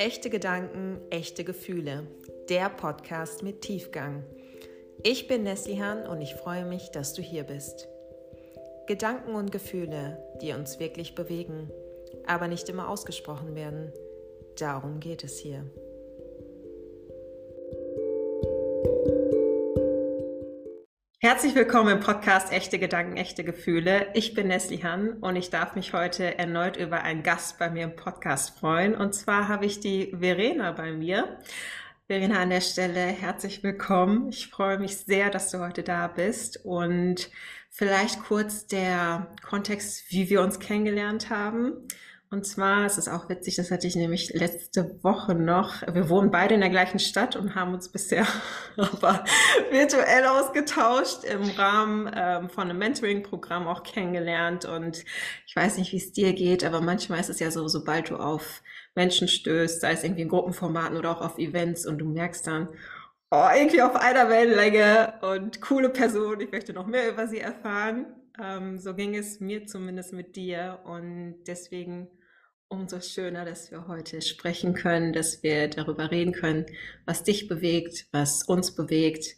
Echte Gedanken, echte Gefühle. Der Podcast mit Tiefgang. Ich bin Neslihan und ich freue mich, dass du hier bist. Gedanken und Gefühle, die uns wirklich bewegen, aber nicht immer ausgesprochen werden. Darum geht es hier. Herzlich willkommen im Podcast Echte Gedanken, echte Gefühle. Ich bin Nesli Han und ich darf mich heute erneut über einen Gast bei mir im Podcast freuen. Und zwar habe ich die Verena bei mir. Verena an der Stelle, herzlich willkommen. Ich freue mich sehr, dass du heute da bist und vielleicht kurz der Kontext, wie wir uns kennengelernt haben. Und zwar, es ist auch witzig, das hatte ich nämlich letzte Woche noch. Wir wohnen beide in der gleichen Stadt und haben uns bisher aber virtuell ausgetauscht, im Rahmen ähm, von einem Mentoring-Programm auch kennengelernt. Und ich weiß nicht, wie es dir geht, aber manchmal ist es ja so, sobald du auf Menschen stößt, sei es irgendwie in Gruppenformaten oder auch auf Events und du merkst dann, oh, irgendwie auf einer Wellenlänge und coole Person, ich möchte noch mehr über sie erfahren. Ähm, so ging es mir zumindest mit dir und deswegen umso schöner, dass wir heute sprechen können, dass wir darüber reden können, was dich bewegt, was uns bewegt.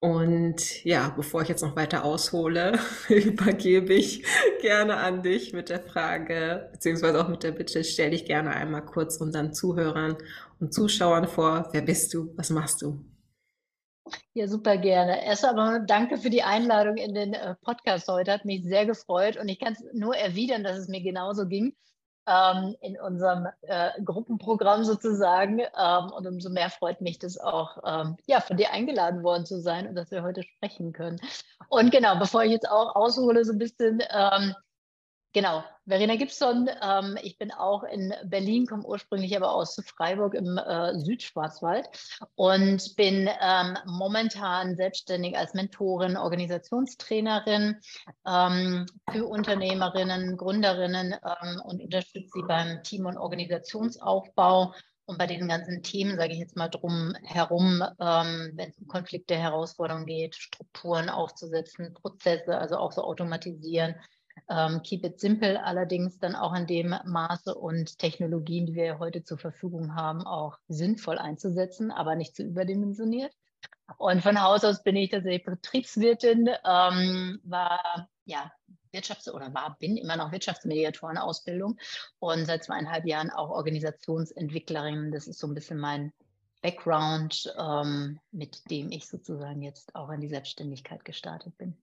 Und ja, bevor ich jetzt noch weiter aushole, übergebe ich gerne an dich mit der Frage, beziehungsweise auch mit der Bitte, stell dich gerne einmal kurz unseren Zuhörern und Zuschauern vor. Wer bist du? Was machst du? Ja, super gerne. Erst einmal danke für die Einladung in den äh, Podcast heute. Hat mich sehr gefreut und ich kann es nur erwidern, dass es mir genauso ging ähm, in unserem äh, Gruppenprogramm sozusagen. Ähm, und umso mehr freut mich das auch, ähm, ja, von dir eingeladen worden zu sein und dass wir heute sprechen können. Und genau, bevor ich jetzt auch aushole, so ein bisschen, ähm, Genau, Verena Gibson. Ähm, ich bin auch in Berlin, komme ursprünglich aber aus Freiburg im äh, Südschwarzwald und bin ähm, momentan selbstständig als Mentorin, Organisationstrainerin ähm, für Unternehmerinnen, Gründerinnen ähm, und unterstütze sie beim Team- und Organisationsaufbau und bei den ganzen Themen, sage ich jetzt mal drum herum, ähm, wenn es um Konflikte, Herausforderungen geht, Strukturen aufzusetzen, Prozesse, also auch so automatisieren ähm, keep it simple allerdings dann auch in dem Maße und Technologien, die wir heute zur Verfügung haben, auch sinnvoll einzusetzen, aber nicht zu überdimensioniert. Und von Haus aus bin ich tatsächlich Betriebswirtin, ähm, war ja Wirtschafts- oder war, bin immer noch Wirtschaftsmediatoren-Ausbildung und seit zweieinhalb Jahren auch Organisationsentwicklerin. Das ist so ein bisschen mein Background, ähm, mit dem ich sozusagen jetzt auch in die Selbstständigkeit gestartet bin.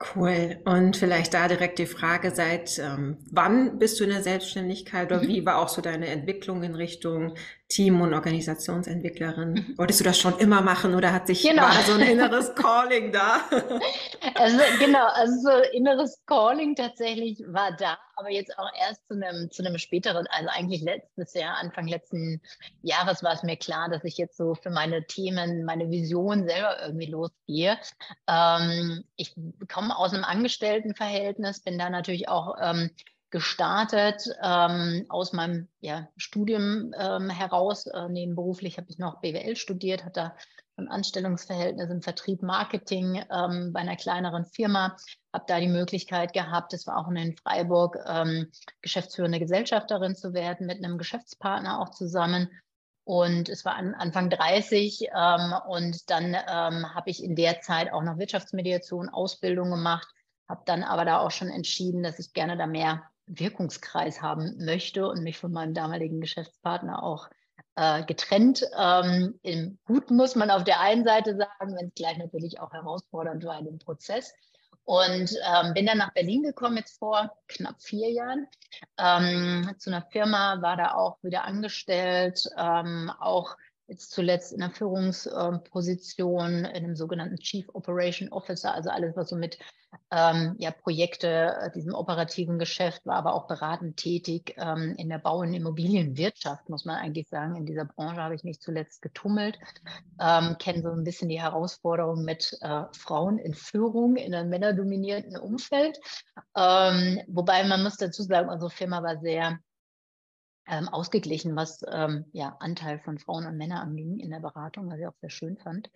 Cool. Und vielleicht da direkt die Frage, seit ähm, wann bist du in der Selbstständigkeit oder mhm. wie war auch so deine Entwicklung in Richtung Team- und Organisationsentwicklerin? Mhm. Wolltest du das schon immer machen oder hat sich genau. so ein inneres Calling da? Also genau, also so inneres Calling tatsächlich war da, aber jetzt auch erst zu einem, zu einem späteren, also eigentlich letztes Jahr, Anfang letzten Jahres war es mir klar, dass ich jetzt so für meine Themen, meine Vision selber irgendwie losgehe. Ähm, ich komme aus einem Angestelltenverhältnis, bin da natürlich auch ähm, gestartet ähm, aus meinem ja, Studium ähm, heraus. Äh, nebenberuflich habe ich noch BWL studiert, hatte da ein Anstellungsverhältnis im Vertrieb Marketing ähm, bei einer kleineren Firma, habe da die Möglichkeit gehabt, das war auch in Freiburg, ähm, geschäftsführende Gesellschafterin zu werden, mit einem Geschäftspartner auch zusammen. Und es war an, Anfang 30 ähm, und dann ähm, habe ich in der Zeit auch noch Wirtschaftsmediation, Ausbildung gemacht, habe dann aber da auch schon entschieden, dass ich gerne da mehr Wirkungskreis haben möchte und mich von meinem damaligen Geschäftspartner auch äh, getrennt. Ähm, Im Guten muss man auf der einen Seite sagen, wenn es gleich natürlich auch herausfordernd war in dem Prozess. Und ähm, bin dann nach Berlin gekommen, jetzt vor knapp vier Jahren, ähm, zu einer Firma, war da auch wieder angestellt, ähm, auch jetzt zuletzt in der Führungsposition, in einem sogenannten Chief Operation Officer, also alles, was so mit ähm, ja, Projekte, äh, diesem operativen Geschäft, war aber auch beratend tätig ähm, in der Bau- und Immobilienwirtschaft, muss man eigentlich sagen. In dieser Branche habe ich mich zuletzt getummelt, ähm, kenne so ein bisschen die Herausforderungen mit äh, Frauen in Führung in einem männerdominierten Umfeld. Ähm, wobei man muss dazu sagen, unsere Firma war sehr ähm, ausgeglichen, was ähm, ja, Anteil von Frauen und Männern anging in der Beratung, was ich auch sehr schön fand.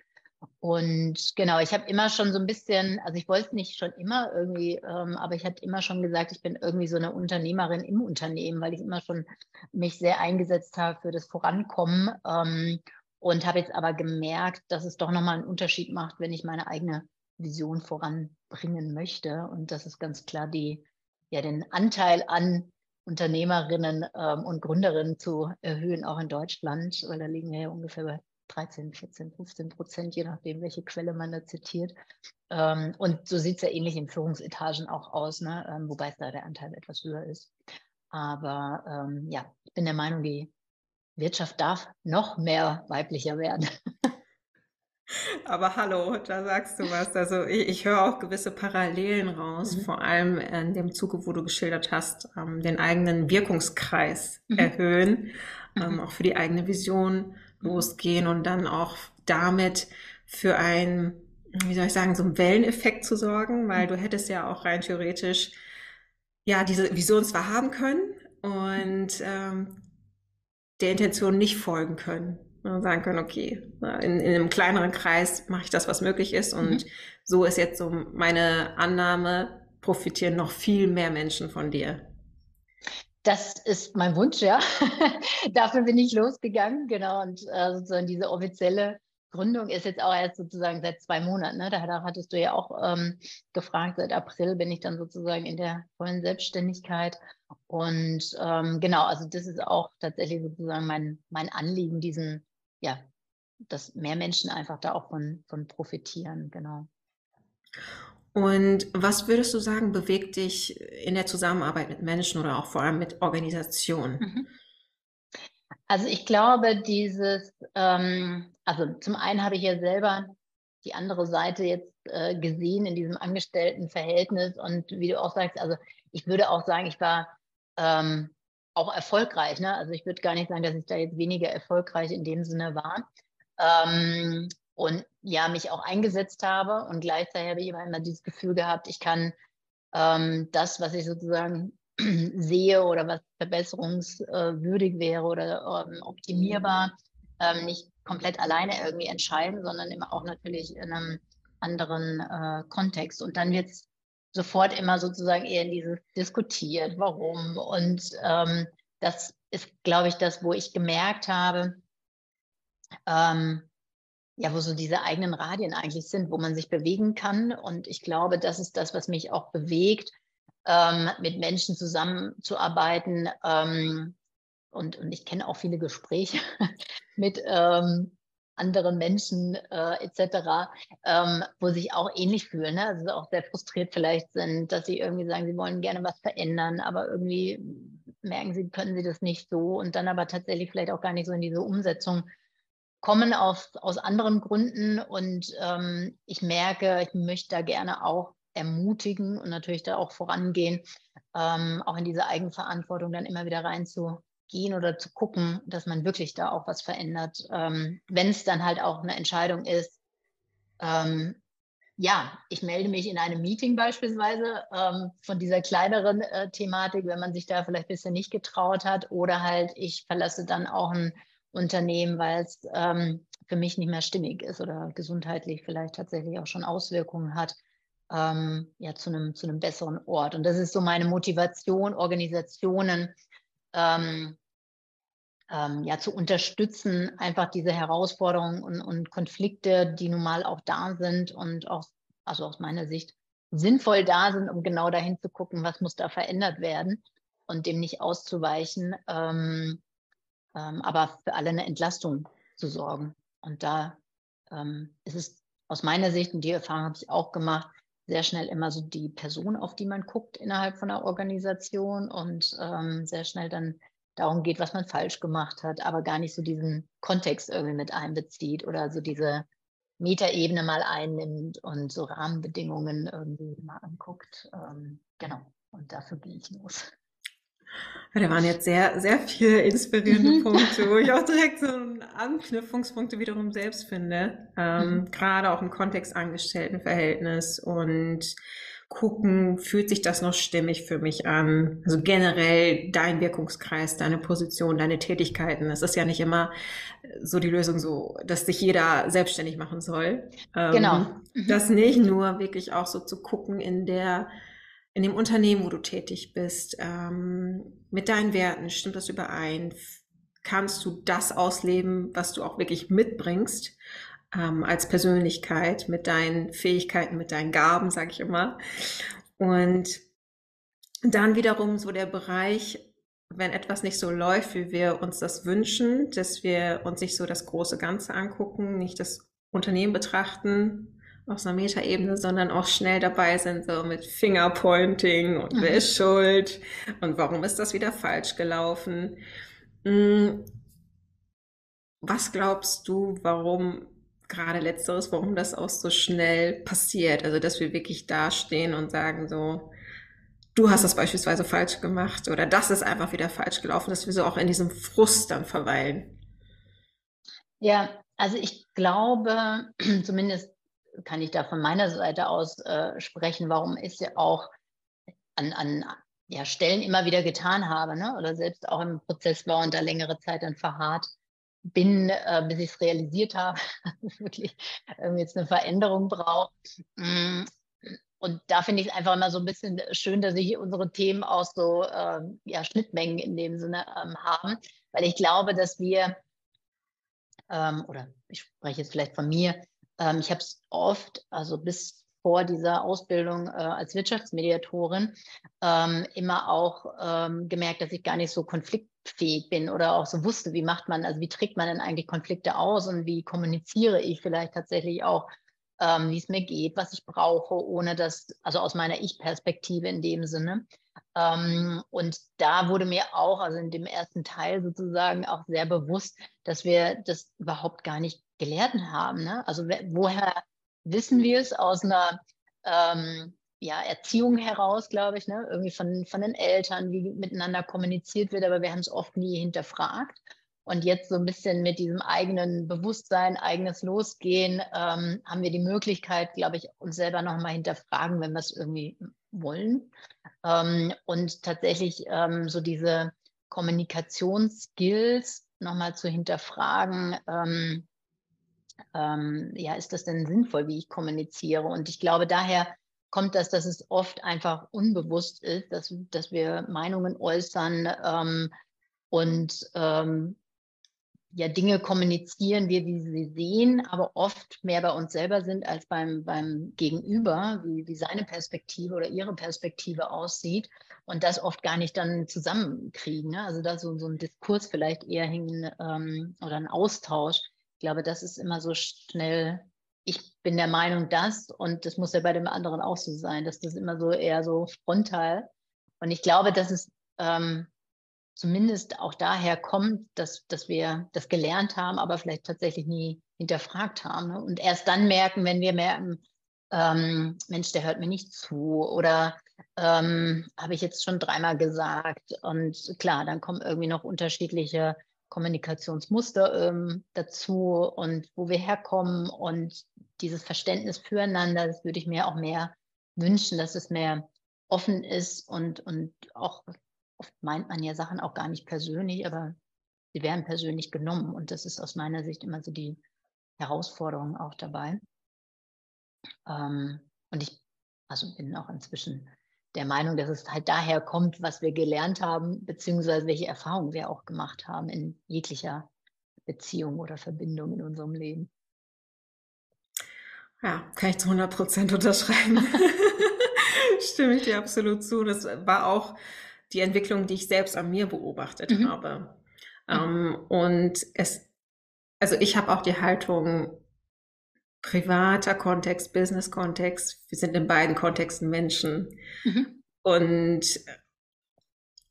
Und genau, ich habe immer schon so ein bisschen, also ich wollte es nicht schon immer irgendwie, ähm, aber ich hatte immer schon gesagt, ich bin irgendwie so eine Unternehmerin im Unternehmen, weil ich immer schon mich sehr eingesetzt habe für das Vorankommen ähm, und habe jetzt aber gemerkt, dass es doch nochmal einen Unterschied macht, wenn ich meine eigene Vision voranbringen möchte. Und das ist ganz klar die, ja, den Anteil an Unternehmerinnen ähm, und Gründerinnen zu erhöhen, auch in Deutschland, weil da liegen wir ja ungefähr bei 13, 14, 15 Prozent, je nachdem, welche Quelle man da zitiert. Ähm, und so sieht es ja ähnlich in Führungsetagen auch aus, ne? Ähm, wobei es da der Anteil etwas höher ist. Aber ähm, ja, ich bin der Meinung, die Wirtschaft darf noch mehr weiblicher werden. Aber hallo, da sagst du was. Also ich, ich höre auch gewisse Parallelen raus, mhm. vor allem in dem Zuge, wo du geschildert hast, ähm, den eigenen Wirkungskreis mhm. erhöhen, ähm, mhm. auch für die eigene Vision losgehen und dann auch damit für ein, wie soll ich sagen, so einen Welleneffekt zu sorgen, weil du hättest ja auch rein theoretisch ja diese Vision zwar haben können und ähm, der Intention nicht folgen können sagen können, okay, in, in einem kleineren Kreis mache ich das, was möglich ist und mhm. so ist jetzt so meine Annahme, profitieren noch viel mehr Menschen von dir. Das ist mein Wunsch, ja. Dafür bin ich losgegangen, genau. Und äh, sozusagen diese offizielle Gründung ist jetzt auch erst sozusagen seit zwei Monaten. Ne? Da hattest du ja auch ähm, gefragt, seit April bin ich dann sozusagen in der vollen Selbstständigkeit. Und ähm, genau, also das ist auch tatsächlich sozusagen mein, mein Anliegen, diesen, ja, dass mehr Menschen einfach da auch von, von profitieren, genau. Und was würdest du sagen, bewegt dich in der Zusammenarbeit mit Menschen oder auch vor allem mit Organisationen? Mhm. Also ich glaube, dieses, ähm, also zum einen habe ich ja selber die andere Seite jetzt äh, gesehen in diesem Angestelltenverhältnis und wie du auch sagst, also ich würde auch sagen, ich war ähm, auch erfolgreich. Ne? Also ich würde gar nicht sagen, dass ich da jetzt weniger erfolgreich in dem Sinne war. Ähm, und ja, mich auch eingesetzt habe. Und gleichzeitig habe ich immer, immer dieses Gefühl gehabt, ich kann ähm, das, was ich sozusagen sehe oder was verbesserungswürdig wäre oder ähm, optimierbar, ähm, nicht komplett alleine irgendwie entscheiden, sondern immer auch natürlich in einem anderen äh, Kontext. Und dann wird es sofort immer sozusagen eher in dieses diskutiert, warum. Und ähm, das ist, glaube ich, das, wo ich gemerkt habe, ähm, ja, wo so diese eigenen Radien eigentlich sind, wo man sich bewegen kann. Und ich glaube, das ist das, was mich auch bewegt, ähm, mit Menschen zusammenzuarbeiten. Ähm, und, und ich kenne auch viele Gespräche mit ähm, anderen Menschen äh, etc., ähm, wo sich auch ähnlich fühlen, ne? also auch sehr frustriert vielleicht sind, dass sie irgendwie sagen, sie wollen gerne was verändern, aber irgendwie merken sie, können sie das nicht so und dann aber tatsächlich vielleicht auch gar nicht so in diese Umsetzung kommen auf, aus anderen Gründen und ähm, ich merke, ich möchte da gerne auch ermutigen und natürlich da auch vorangehen, ähm, auch in diese Eigenverantwortung dann immer wieder reinzugehen oder zu gucken, dass man wirklich da auch was verändert. Ähm, Wenn es dann halt auch eine Entscheidung ist, ähm, ja, ich melde mich in einem Meeting beispielsweise ähm, von dieser kleineren äh, Thematik, wenn man sich da vielleicht bisher nicht getraut hat, oder halt ich verlasse dann auch ein Unternehmen, weil es ähm, für mich nicht mehr stimmig ist oder gesundheitlich vielleicht tatsächlich auch schon Auswirkungen hat, ähm, ja, zu einem, zu einem besseren Ort. Und das ist so meine Motivation, Organisationen ähm, ähm, ja, zu unterstützen, einfach diese Herausforderungen und, und Konflikte, die nun mal auch da sind und auch, also aus meiner Sicht, sinnvoll da sind, um genau dahin zu gucken, was muss da verändert werden und dem nicht auszuweichen, ähm, ähm, aber für alle eine Entlastung zu sorgen. Und da ähm, ist es aus meiner Sicht, und die Erfahrung habe ich auch gemacht, sehr schnell immer so die Person, auf die man guckt innerhalb von einer Organisation und ähm, sehr schnell dann darum geht, was man falsch gemacht hat, aber gar nicht so diesen Kontext irgendwie mit einbezieht oder so diese Metaebene mal einnimmt und so Rahmenbedingungen irgendwie mal anguckt. Ähm, genau, und dafür gehe ich los. Da waren jetzt sehr, sehr viele inspirierende mhm. Punkte, wo ich auch direkt so Anknüpfungspunkte wiederum selbst finde. Ähm, mhm. Gerade auch im Kontext Angestelltenverhältnis und gucken, fühlt sich das noch stimmig für mich an? Also generell dein Wirkungskreis, deine Position, deine Tätigkeiten. Es ist ja nicht immer so die Lösung so, dass sich jeder selbstständig machen soll. Ähm, genau. Mhm. Das nicht, nur wirklich auch so zu gucken in der, in dem Unternehmen, wo du tätig bist, ähm, mit deinen Werten, stimmt das überein? Kannst du das ausleben, was du auch wirklich mitbringst? Ähm, als Persönlichkeit, mit deinen Fähigkeiten, mit deinen Gaben, sage ich immer. Und dann wiederum so der Bereich, wenn etwas nicht so läuft, wie wir uns das wünschen, dass wir uns nicht so das große Ganze angucken, nicht das Unternehmen betrachten aus einer Metaebene, sondern auch schnell dabei sind, so mit Fingerpointing und wer mhm. ist schuld und warum ist das wieder falsch gelaufen. Hm, was glaubst du, warum gerade letzteres, warum das auch so schnell passiert. Also, dass wir wirklich dastehen und sagen so, du hast das beispielsweise falsch gemacht oder das ist einfach wieder falsch gelaufen, dass wir so auch in diesem Frust dann verweilen. Ja, also ich glaube, zumindest kann ich da von meiner Seite aus äh, sprechen, warum ich ja auch an, an ja, Stellen immer wieder getan habe, ne? oder selbst auch im Prozess war und da längere Zeit dann verharrt bin, äh, bis ich es realisiert habe, dass es wirklich ähm, jetzt eine Veränderung braucht. Mm, und da finde ich es einfach immer so ein bisschen schön, dass sich unsere Themen auch so äh, ja, Schnittmengen in dem Sinne ähm, haben, weil ich glaube, dass wir, ähm, oder ich spreche jetzt vielleicht von mir, ähm, ich habe es oft, also bis vor dieser Ausbildung äh, als Wirtschaftsmediatorin ähm, immer auch ähm, gemerkt, dass ich gar nicht so konfliktfähig bin oder auch so wusste, wie macht man, also wie trägt man denn eigentlich Konflikte aus und wie kommuniziere ich vielleicht tatsächlich auch, ähm, wie es mir geht, was ich brauche, ohne dass, also aus meiner Ich-Perspektive in dem Sinne. Ähm, und da wurde mir auch, also in dem ersten Teil sozusagen, auch sehr bewusst, dass wir das überhaupt gar nicht gelehrt haben. Ne? Also woher wissen wir es aus einer ähm, ja, Erziehung heraus, glaube ich, ne? irgendwie von, von den Eltern, wie miteinander kommuniziert wird, aber wir haben es oft nie hinterfragt. Und jetzt so ein bisschen mit diesem eigenen Bewusstsein, eigenes Losgehen, ähm, haben wir die Möglichkeit, glaube ich, uns selber nochmal hinterfragen, wenn wir es irgendwie wollen. Ähm, und tatsächlich ähm, so diese Kommunikationsskills nochmal zu hinterfragen, ähm, ähm, ja, ist das denn sinnvoll, wie ich kommuniziere? Und ich glaube, daher kommt das, dass es oft einfach unbewusst ist, dass, dass wir Meinungen äußern ähm, und ähm, ja Dinge kommunizieren, wir wie sie sehen, aber oft mehr bei uns selber sind als beim, beim Gegenüber, wie, wie seine Perspektive oder ihre Perspektive aussieht und das oft gar nicht dann zusammenkriegen. Ne? Also da so, so ein Diskurs vielleicht eher hängen ähm, oder ein Austausch glaube, das ist immer so schnell, ich bin der Meinung, das und das muss ja bei dem anderen auch so sein, dass das immer so eher so frontal. Und ich glaube, dass es ähm, zumindest auch daher kommt, dass, dass wir das gelernt haben, aber vielleicht tatsächlich nie hinterfragt haben. Ne? Und erst dann merken, wenn wir merken, ähm, Mensch, der hört mir nicht zu oder ähm, habe ich jetzt schon dreimal gesagt. Und klar, dann kommen irgendwie noch unterschiedliche Kommunikationsmuster ähm, dazu und wo wir herkommen und dieses Verständnis füreinander, das würde ich mir auch mehr wünschen, dass es mehr offen ist und, und auch oft meint man ja Sachen auch gar nicht persönlich, aber sie werden persönlich genommen und das ist aus meiner Sicht immer so die Herausforderung auch dabei. Ähm, und ich also bin auch inzwischen der Meinung, dass es halt daher kommt, was wir gelernt haben, beziehungsweise welche Erfahrungen wir auch gemacht haben in jeglicher Beziehung oder Verbindung in unserem Leben. Ja, kann ich zu 100 Prozent unterschreiben. Stimme ich dir absolut zu. Das war auch die Entwicklung, die ich selbst an mir beobachtet mhm. habe. Mhm. Ähm, und es, also ich habe auch die Haltung, privater Kontext, Business-Kontext. Wir sind in beiden Kontexten Menschen. Mhm. Und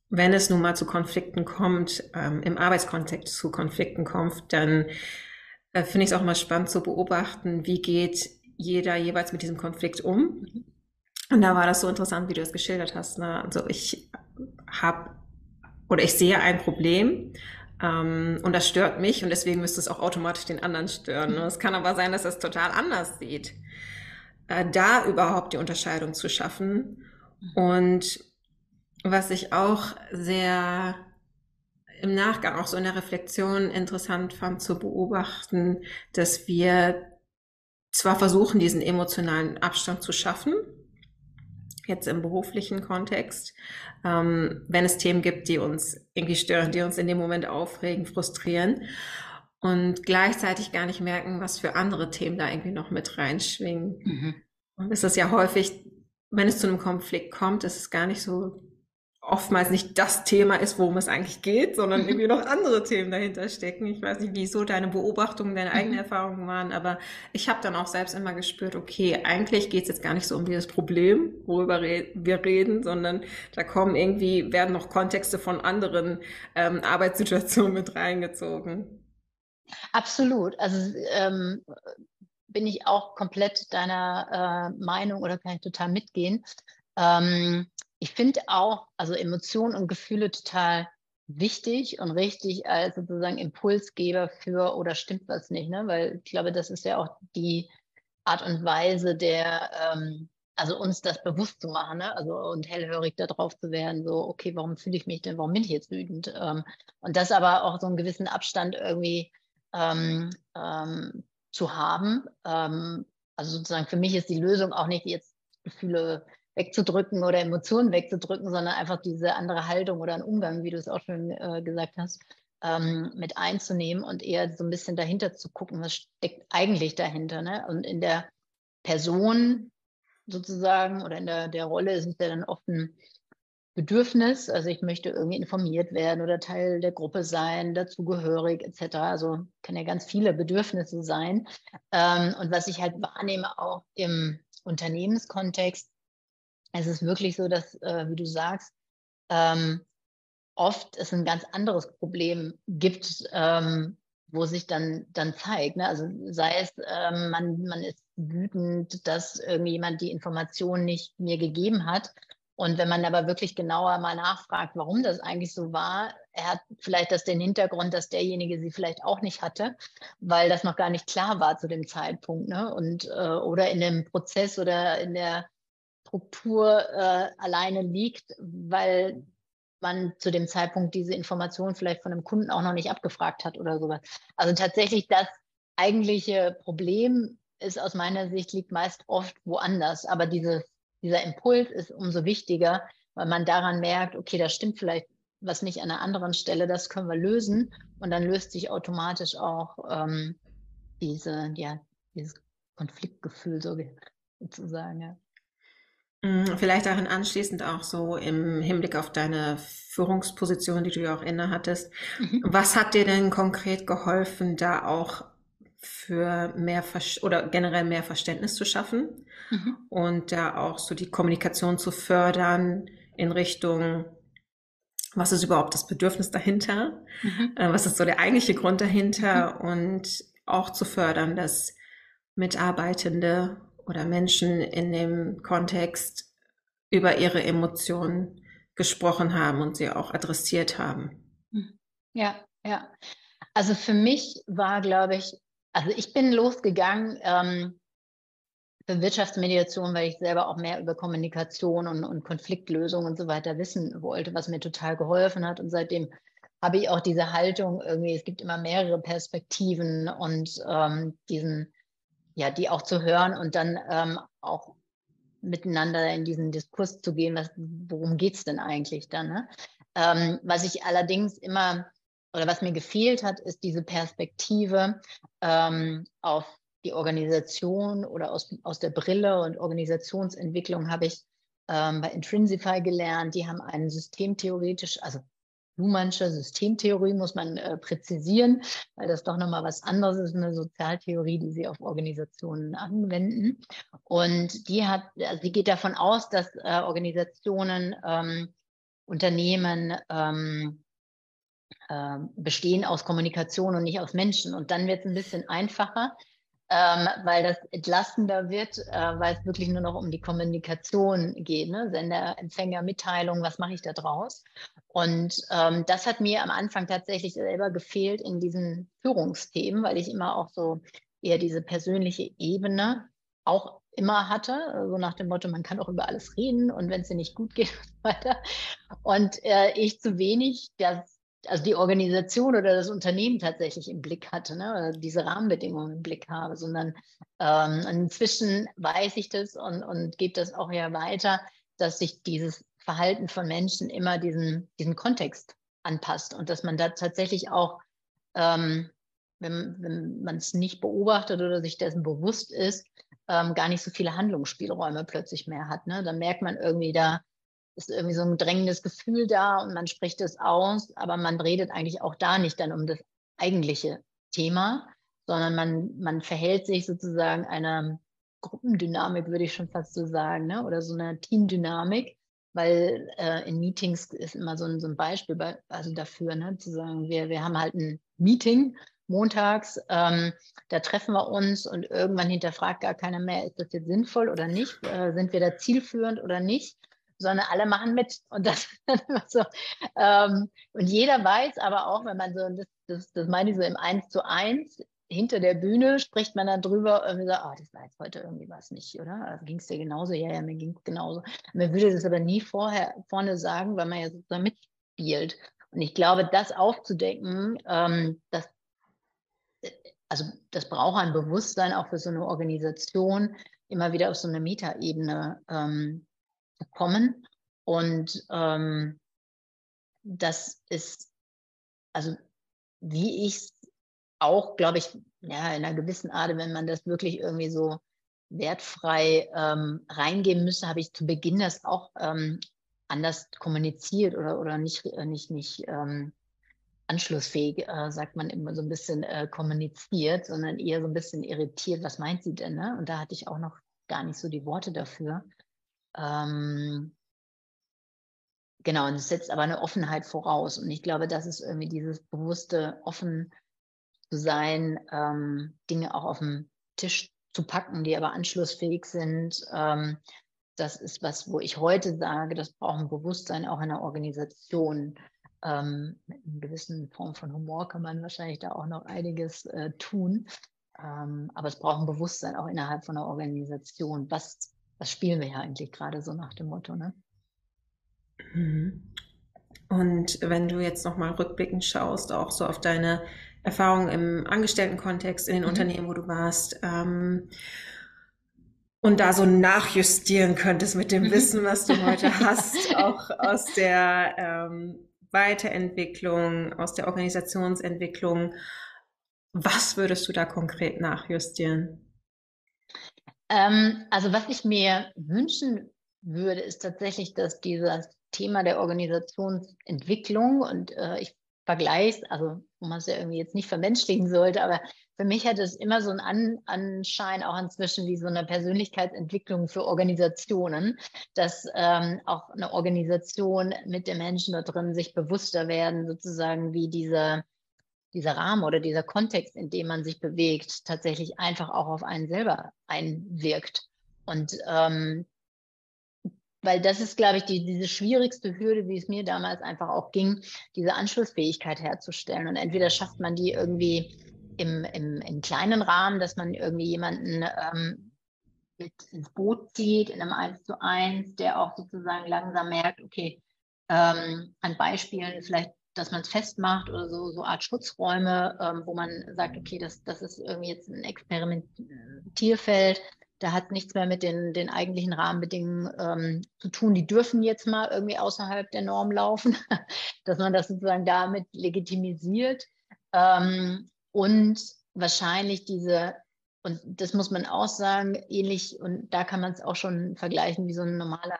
wenn es nun mal zu Konflikten kommt, ähm, im Arbeitskontext zu Konflikten kommt, dann äh, finde ich es auch mal spannend zu beobachten, wie geht jeder jeweils mit diesem Konflikt um. Mhm. Und da war das so interessant, wie du es geschildert hast. Ne? Also ich habe oder ich sehe ein Problem und das stört mich und deswegen müsste es auch automatisch den anderen stören. Es kann aber sein, dass er es total anders sieht. äh, da überhaupt die Unterscheidung zu schaffen. Und was ich auch sehr im Nachgang auch so in der Reflexion interessant fand zu beobachten, dass wir zwar versuchen, diesen emotionalen Abstand zu schaffen, jetzt im beruflichen Kontext, ähm, wenn es Themen gibt, die uns irgendwie stören, die uns in dem Moment aufregen, frustrieren und gleichzeitig gar nicht merken, was für andere Themen da irgendwie noch mit reinschwingen. Mhm. Und es ist ja häufig, wenn es zu einem Konflikt kommt, ist es gar nicht so oftmals nicht das Thema ist, worum es eigentlich geht, sondern irgendwie noch andere Themen dahinter stecken. Ich weiß nicht, wieso deine Beobachtungen, deine eigenen mhm. Erfahrungen waren, aber ich habe dann auch selbst immer gespürt, okay, eigentlich geht es jetzt gar nicht so um dieses Problem, worüber wir reden, sondern da kommen irgendwie, werden noch Kontexte von anderen ähm, Arbeitssituationen mit reingezogen. Absolut. Also ähm, bin ich auch komplett deiner äh, Meinung oder kann ich total mitgehen. Ähm, ich finde auch, also Emotionen und Gefühle total wichtig und richtig als sozusagen Impulsgeber für oder stimmt was nicht, ne? Weil ich glaube, das ist ja auch die Art und Weise der, ähm, also uns das bewusst zu machen, ne? Also und hellhörig darauf zu werden, so, okay, warum fühle ich mich denn, warum bin ich jetzt wütend? Ähm, und das aber auch so einen gewissen Abstand irgendwie ähm, ähm, zu haben. Ähm, also sozusagen für mich ist die Lösung auch nicht jetzt Gefühle wegzudrücken oder Emotionen wegzudrücken, sondern einfach diese andere Haltung oder einen Umgang, wie du es auch schon äh, gesagt hast, ähm, mit einzunehmen und eher so ein bisschen dahinter zu gucken, was steckt eigentlich dahinter. Ne? Und in der Person sozusagen oder in der, der Rolle ist es ja dann oft ein Bedürfnis, also ich möchte irgendwie informiert werden oder Teil der Gruppe sein, dazugehörig etc. Also kann ja ganz viele Bedürfnisse sein. Ähm, und was ich halt wahrnehme auch im Unternehmenskontext, es ist wirklich so, dass, äh, wie du sagst, ähm, oft es ein ganz anderes Problem gibt, ähm, wo sich dann, dann zeigt. Ne? Also sei es, ähm, man, man ist wütend, dass irgendjemand die Information nicht mir gegeben hat. Und wenn man aber wirklich genauer mal nachfragt, warum das eigentlich so war, er hat vielleicht das den Hintergrund, dass derjenige sie vielleicht auch nicht hatte, weil das noch gar nicht klar war zu dem Zeitpunkt. Ne? Und, äh, oder in dem Prozess oder in der Struktur äh, alleine liegt, weil man zu dem Zeitpunkt diese Information vielleicht von einem Kunden auch noch nicht abgefragt hat oder sowas. Also tatsächlich das eigentliche Problem ist aus meiner Sicht liegt meist oft woanders. Aber dieses, dieser Impuls ist umso wichtiger, weil man daran merkt, okay, da stimmt vielleicht was nicht an einer anderen Stelle, das können wir lösen. Und dann löst sich automatisch auch ähm, diese, ja, dieses Konfliktgefühl so, sozusagen. Ja. Mm, vielleicht darin anschließend auch so im Hinblick auf deine Führungsposition, die du ja auch inne hattest. Mhm. Was hat dir denn konkret geholfen, da auch für mehr Ver oder generell mehr Verständnis zu schaffen mhm. und da auch so die Kommunikation zu fördern in Richtung, was ist überhaupt das Bedürfnis dahinter? Mhm. Äh, was ist so der eigentliche Grund dahinter? Mhm. Und auch zu fördern, dass Mitarbeitende oder Menschen in dem Kontext über ihre Emotionen gesprochen haben und sie auch adressiert haben. Hm. Ja, ja. Also für mich war, glaube ich, also ich bin losgegangen ähm, für Wirtschaftsmediation, weil ich selber auch mehr über Kommunikation und, und Konfliktlösung und so weiter wissen wollte, was mir total geholfen hat. Und seitdem habe ich auch diese Haltung irgendwie, es gibt immer mehrere Perspektiven und ähm, diesen ja, die auch zu hören und dann ähm, auch miteinander in diesen Diskurs zu gehen, was, worum geht es denn eigentlich dann? Ne? Ähm, was ich allerdings immer oder was mir gefehlt hat, ist diese Perspektive ähm, auf die Organisation oder aus, aus der Brille und Organisationsentwicklung habe ich ähm, bei Intrinsify gelernt. Die haben einen systemtheoretisch, also Luhmannsche Systemtheorie muss man äh, präzisieren, weil das doch nochmal was anderes ist, eine Sozialtheorie, die sie auf Organisationen anwenden. Und die hat, also die geht davon aus, dass äh, Organisationen, ähm, Unternehmen ähm, äh, bestehen aus Kommunikation und nicht aus Menschen. Und dann wird es ein bisschen einfacher, ähm, weil das entlastender wird, äh, weil es wirklich nur noch um die Kommunikation geht. Ne? Sender, Empfänger, Mitteilung, was mache ich da draus? Und ähm, das hat mir am Anfang tatsächlich selber gefehlt in diesen Führungsthemen, weil ich immer auch so eher diese persönliche Ebene auch immer hatte, so nach dem Motto, man kann auch über alles reden und wenn es dir nicht gut geht weiter. Und äh, ich zu wenig das, also die Organisation oder das Unternehmen tatsächlich im Blick hatte, ne, diese Rahmenbedingungen im Blick habe, sondern ähm, inzwischen weiß ich das und, und gebe das auch ja weiter, dass sich dieses Verhalten von Menschen immer diesen, diesen Kontext anpasst und dass man da tatsächlich auch, ähm, wenn, wenn man es nicht beobachtet oder sich dessen bewusst ist, ähm, gar nicht so viele Handlungsspielräume plötzlich mehr hat. Ne? Dann merkt man irgendwie, da ist irgendwie so ein drängendes Gefühl da und man spricht es aus, aber man redet eigentlich auch da nicht dann um das eigentliche Thema, sondern man, man verhält sich sozusagen einer Gruppendynamik, würde ich schon fast so sagen, ne? oder so einer Teamdynamik, weil äh, in Meetings ist immer so ein, so ein Beispiel bei, also dafür, ne? zu sagen, wir, wir haben halt ein Meeting montags, ähm, da treffen wir uns und irgendwann hinterfragt gar keiner mehr, ist das jetzt sinnvoll oder nicht, äh, sind wir da zielführend oder nicht, sondern alle machen mit und das so. Ähm, und jeder weiß aber auch, wenn man so, das, das, das meine ich so im Eins zu eins, hinter der Bühne spricht man dann drüber und sagt, oh, das war jetzt heute irgendwie was nicht, oder? Also ging es dir genauso? Ja, ja, mir ging es genauso. Man würde das aber nie vorher vorne sagen, weil man ja sozusagen mitspielt. Und ich glaube, das aufzudecken, ähm, das, also das braucht ein Bewusstsein auch für so eine Organisation, immer wieder auf so eine Metaebene ähm, zu kommen. Und ähm, das ist, also wie ich es auch, glaube ich, ja, in einer gewissen Art, wenn man das wirklich irgendwie so wertfrei ähm, reingeben müsste, habe ich zu Beginn das auch ähm, anders kommuniziert oder, oder nicht, äh, nicht, nicht ähm, anschlussfähig, äh, sagt man immer so ein bisschen äh, kommuniziert, sondern eher so ein bisschen irritiert, was meint sie denn? Ne? Und da hatte ich auch noch gar nicht so die Worte dafür. Ähm, genau, und es setzt aber eine Offenheit voraus. Und ich glaube, das ist irgendwie dieses bewusste, offen zu sein, ähm, Dinge auch auf den Tisch zu packen, die aber anschlussfähig sind. Ähm, das ist was, wo ich heute sage, das braucht ein Bewusstsein auch in der Organisation. Ähm, mit einer gewissen Form von Humor kann man wahrscheinlich da auch noch einiges äh, tun. Ähm, aber es braucht ein Bewusstsein auch innerhalb von der Organisation. Was, was spielen wir ja eigentlich gerade so nach dem Motto? Ne? Mhm. Und wenn du jetzt nochmal rückblickend schaust, auch so auf deine Erfahrungen im Angestelltenkontext, in den mhm. Unternehmen, wo du warst, ähm, und da so nachjustieren könntest mit dem mhm. Wissen, was du heute hast, auch aus der ähm, Weiterentwicklung, aus der Organisationsentwicklung. Was würdest du da konkret nachjustieren? Ähm, also was ich mir wünschen würde, ist tatsächlich, dass dieses Thema der Organisationsentwicklung und äh, ich vergleiche, also wo man es ja irgendwie jetzt nicht vermenschlichen sollte, aber für mich hat es immer so einen An Anschein auch inzwischen wie so eine Persönlichkeitsentwicklung für Organisationen, dass ähm, auch eine Organisation mit den Menschen da drin sich bewusster werden, sozusagen wie diese, dieser Rahmen oder dieser Kontext, in dem man sich bewegt, tatsächlich einfach auch auf einen selber einwirkt. Und ähm, weil das ist, glaube ich, die, diese schwierigste Hürde, wie es mir damals einfach auch ging, diese Anschlussfähigkeit herzustellen. Und entweder schafft man die irgendwie im, im, im kleinen Rahmen, dass man irgendwie jemanden ähm, mit ins Boot zieht, in einem 1 zu 1, der auch sozusagen langsam merkt, okay, ähm, an Beispielen vielleicht, dass man es festmacht oder so, so Art Schutzräume, ähm, wo man sagt, okay, das, das ist irgendwie jetzt ein Experimentierfeld, da hat nichts mehr mit den, den eigentlichen Rahmenbedingungen ähm, zu tun. Die dürfen jetzt mal irgendwie außerhalb der Norm laufen, dass man das sozusagen damit legitimisiert. Ähm, und wahrscheinlich diese, und das muss man auch sagen, ähnlich, und da kann man es auch schon vergleichen wie so ein normaler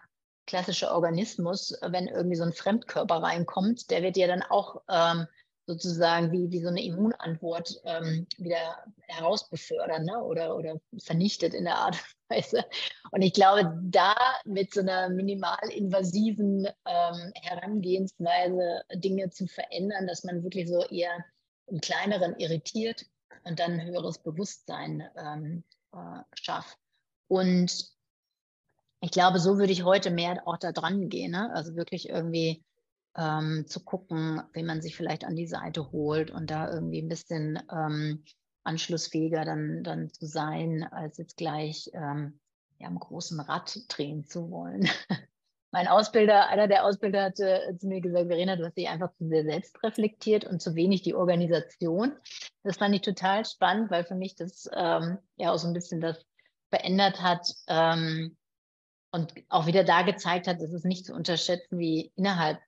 klassischer Organismus, wenn irgendwie so ein Fremdkörper reinkommt, der wird ja dann auch ähm, sozusagen wie, wie so eine Immunantwort ähm, wieder herausbefördern ne? oder, oder vernichtet in der Art und Weise. Und ich glaube, da mit so einer minimalinvasiven ähm, Herangehensweise Dinge zu verändern, dass man wirklich so eher im Kleineren irritiert und dann ein höheres Bewusstsein ähm, äh, schafft. Und ich glaube, so würde ich heute mehr auch da dran gehen. Ne? Also wirklich irgendwie ähm, zu gucken, wie man sich vielleicht an die Seite holt und da irgendwie ein bisschen ähm, anschlussfähiger dann, dann zu sein, als jetzt gleich ähm, ja, am großen Rad drehen zu wollen. mein Ausbilder, einer der Ausbilder hatte zu mir gesagt, Verena, du hast dich einfach zu sehr selbst reflektiert und zu wenig die Organisation. Das fand ich total spannend, weil für mich das ähm, ja auch so ein bisschen das verändert hat ähm, und auch wieder da gezeigt hat, es nicht zu unterschätzen, wie innerhalb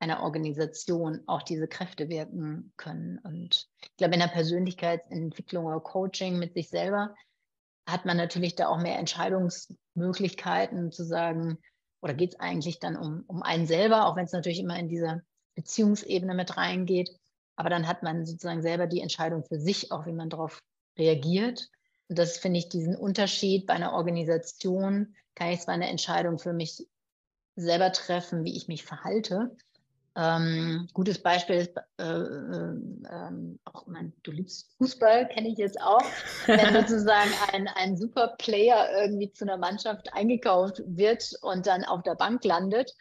einer Organisation auch diese Kräfte wirken können. Und ich glaube, in der Persönlichkeitsentwicklung oder Coaching mit sich selber hat man natürlich da auch mehr Entscheidungsmöglichkeiten zu sagen, oder geht es eigentlich dann um, um einen selber, auch wenn es natürlich immer in diese Beziehungsebene mit reingeht. Aber dann hat man sozusagen selber die Entscheidung für sich, auch wie man darauf reagiert. Und das finde ich diesen Unterschied bei einer Organisation, kann ich zwar eine Entscheidung für mich selber treffen, wie ich mich verhalte, ähm, gutes Beispiel ist, äh, äh, äh, auch mein, du liebst Fußball, kenne ich jetzt auch. Wenn sozusagen ein, ein super Player irgendwie zu einer Mannschaft eingekauft wird und dann auf der Bank landet,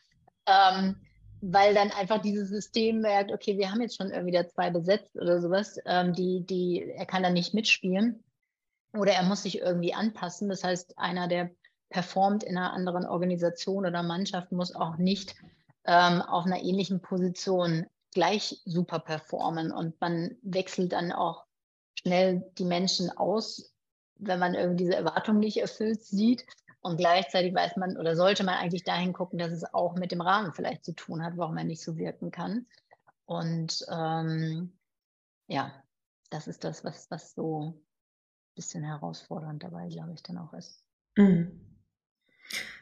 ähm, weil dann einfach dieses System merkt, okay, wir haben jetzt schon irgendwie da zwei besetzt oder sowas, ähm, die, die, er kann da nicht mitspielen oder er muss sich irgendwie anpassen. Das heißt, einer, der performt in einer anderen Organisation oder Mannschaft, muss auch nicht ähm, auf einer ähnlichen Position gleich super performen und man wechselt dann auch schnell die Menschen aus, wenn man irgendwie diese Erwartung nicht erfüllt sieht. Und gleichzeitig weiß man oder sollte man eigentlich dahin gucken, dass es auch mit dem Rahmen vielleicht zu tun hat, warum man nicht so wirken kann. Und ähm, ja, das ist das, was, was so bisschen herausfordernd dabei, glaube ich, dann auch ist. Mhm.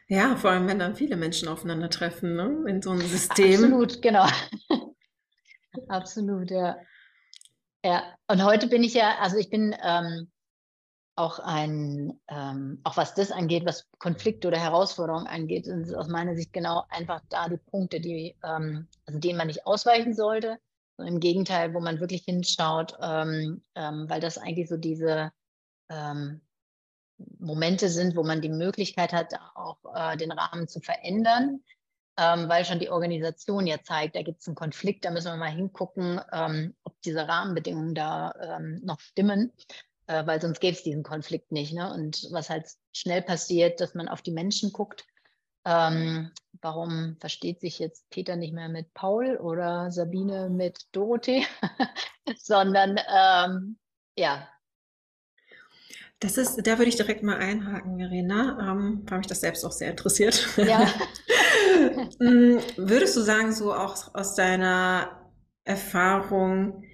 Ja, vor allem, wenn dann viele Menschen aufeinandertreffen, ne? in so einem System. Absolut, genau. Absolut, ja. Ja, und heute bin ich ja, also ich bin ähm, auch ein, ähm, auch was das angeht, was Konflikte oder Herausforderungen angeht, sind aus meiner Sicht genau einfach da die Punkte, die, ähm, also denen man nicht ausweichen sollte. Und Im Gegenteil, wo man wirklich hinschaut, ähm, ähm, weil das eigentlich so diese ähm, Momente sind, wo man die Möglichkeit hat, auch äh, den Rahmen zu verändern, ähm, weil schon die Organisation ja zeigt, da gibt es einen Konflikt, da müssen wir mal hingucken, ähm, ob diese Rahmenbedingungen da ähm, noch stimmen, äh, weil sonst gäbe es diesen Konflikt nicht. Ne? Und was halt schnell passiert, dass man auf die Menschen guckt. Ähm, warum versteht sich jetzt Peter nicht mehr mit Paul oder Sabine mit Dorothee, sondern ähm, ja, das ist, da würde ich direkt mal einhaken, Verena, ähm, weil mich das selbst auch sehr interessiert. Ja. Mm, würdest du sagen, so auch aus deiner Erfahrung,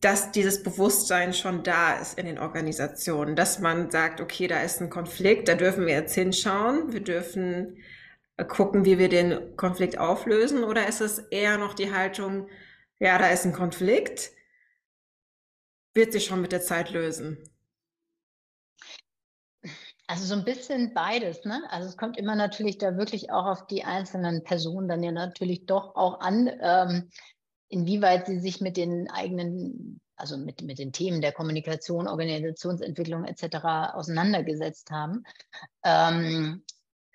dass dieses Bewusstsein schon da ist in den Organisationen, dass man sagt, okay, da ist ein Konflikt, da dürfen wir jetzt hinschauen, wir dürfen äh, gucken, wie wir den Konflikt auflösen, oder ist es eher noch die Haltung, ja, da ist ein Konflikt, wird sich schon mit der Zeit lösen? Also so ein bisschen beides, ne? Also es kommt immer natürlich da wirklich auch auf die einzelnen Personen dann ja natürlich doch auch an, ähm, inwieweit sie sich mit den eigenen, also mit, mit den Themen der Kommunikation, Organisationsentwicklung etc. auseinandergesetzt haben. Ähm,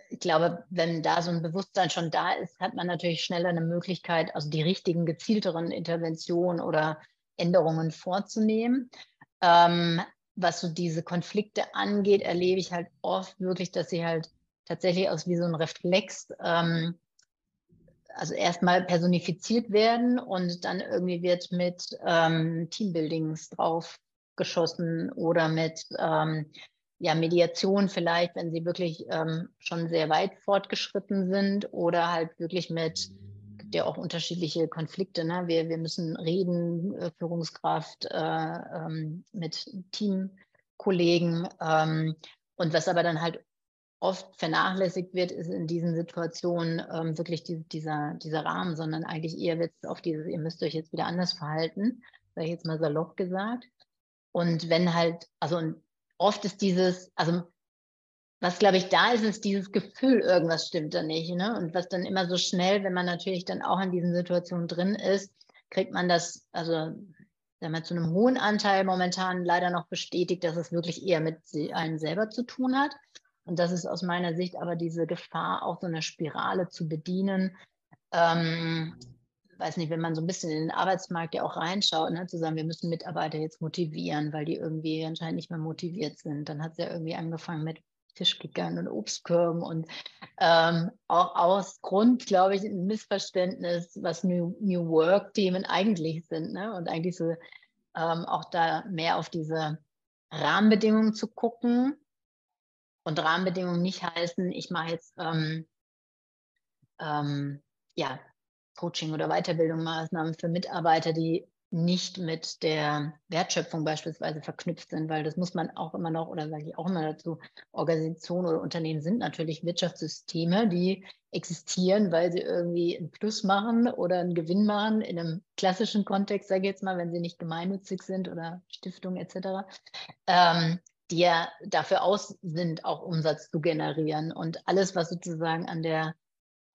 ich glaube, wenn da so ein Bewusstsein schon da ist, hat man natürlich schneller eine Möglichkeit, also die richtigen, gezielteren Interventionen oder Änderungen vorzunehmen. Ähm, was so diese Konflikte angeht, erlebe ich halt oft wirklich, dass sie halt tatsächlich aus wie so ein Reflex, ähm, also erstmal personifiziert werden und dann irgendwie wird mit ähm, Teambuildings drauf geschossen oder mit ähm, ja, Mediation vielleicht, wenn sie wirklich ähm, schon sehr weit fortgeschritten sind oder halt wirklich mit ja auch unterschiedliche Konflikte. Ne? Wir, wir müssen reden, äh, Führungskraft äh, ähm, mit Teamkollegen. Ähm, und was aber dann halt oft vernachlässigt wird, ist in diesen Situationen ähm, wirklich die, dieser, dieser Rahmen, sondern eigentlich eher wird es auf dieses, ihr müsst euch jetzt wieder anders verhalten, sage ich jetzt mal salopp gesagt. Und wenn halt, also oft ist dieses, also was, glaube ich, da ist, ist dieses Gefühl, irgendwas stimmt da nicht. Ne? Und was dann immer so schnell, wenn man natürlich dann auch in diesen Situationen drin ist, kriegt man das, also sagen wir, zu einem hohen Anteil momentan leider noch bestätigt, dass es wirklich eher mit einem selber zu tun hat. Und das ist aus meiner Sicht aber diese Gefahr, auch so eine Spirale zu bedienen. Ähm, weiß nicht, wenn man so ein bisschen in den Arbeitsmarkt ja auch reinschaut, ne, zu sagen, wir müssen Mitarbeiter jetzt motivieren, weil die irgendwie anscheinend nicht mehr motiviert sind. Dann hat es ja irgendwie angefangen mit Fischkickern und Obstkörben und ähm, auch aus Grund, glaube ich, ein Missverständnis, was New, New Work-Themen eigentlich sind. Ne? Und eigentlich so ähm, auch da mehr auf diese Rahmenbedingungen zu gucken. Und Rahmenbedingungen nicht heißen, ich mache jetzt ähm, ähm, ja, Coaching oder Weiterbildungsmaßnahmen für Mitarbeiter, die nicht mit der Wertschöpfung beispielsweise verknüpft sind, weil das muss man auch immer noch, oder sage ich auch immer dazu, Organisationen oder Unternehmen sind natürlich Wirtschaftssysteme, die existieren, weil sie irgendwie einen Plus machen oder einen Gewinn machen, in einem klassischen Kontext, sage ich jetzt mal, wenn sie nicht gemeinnützig sind oder Stiftung etc., ähm, die ja dafür aus sind, auch Umsatz zu generieren. Und alles, was sozusagen an der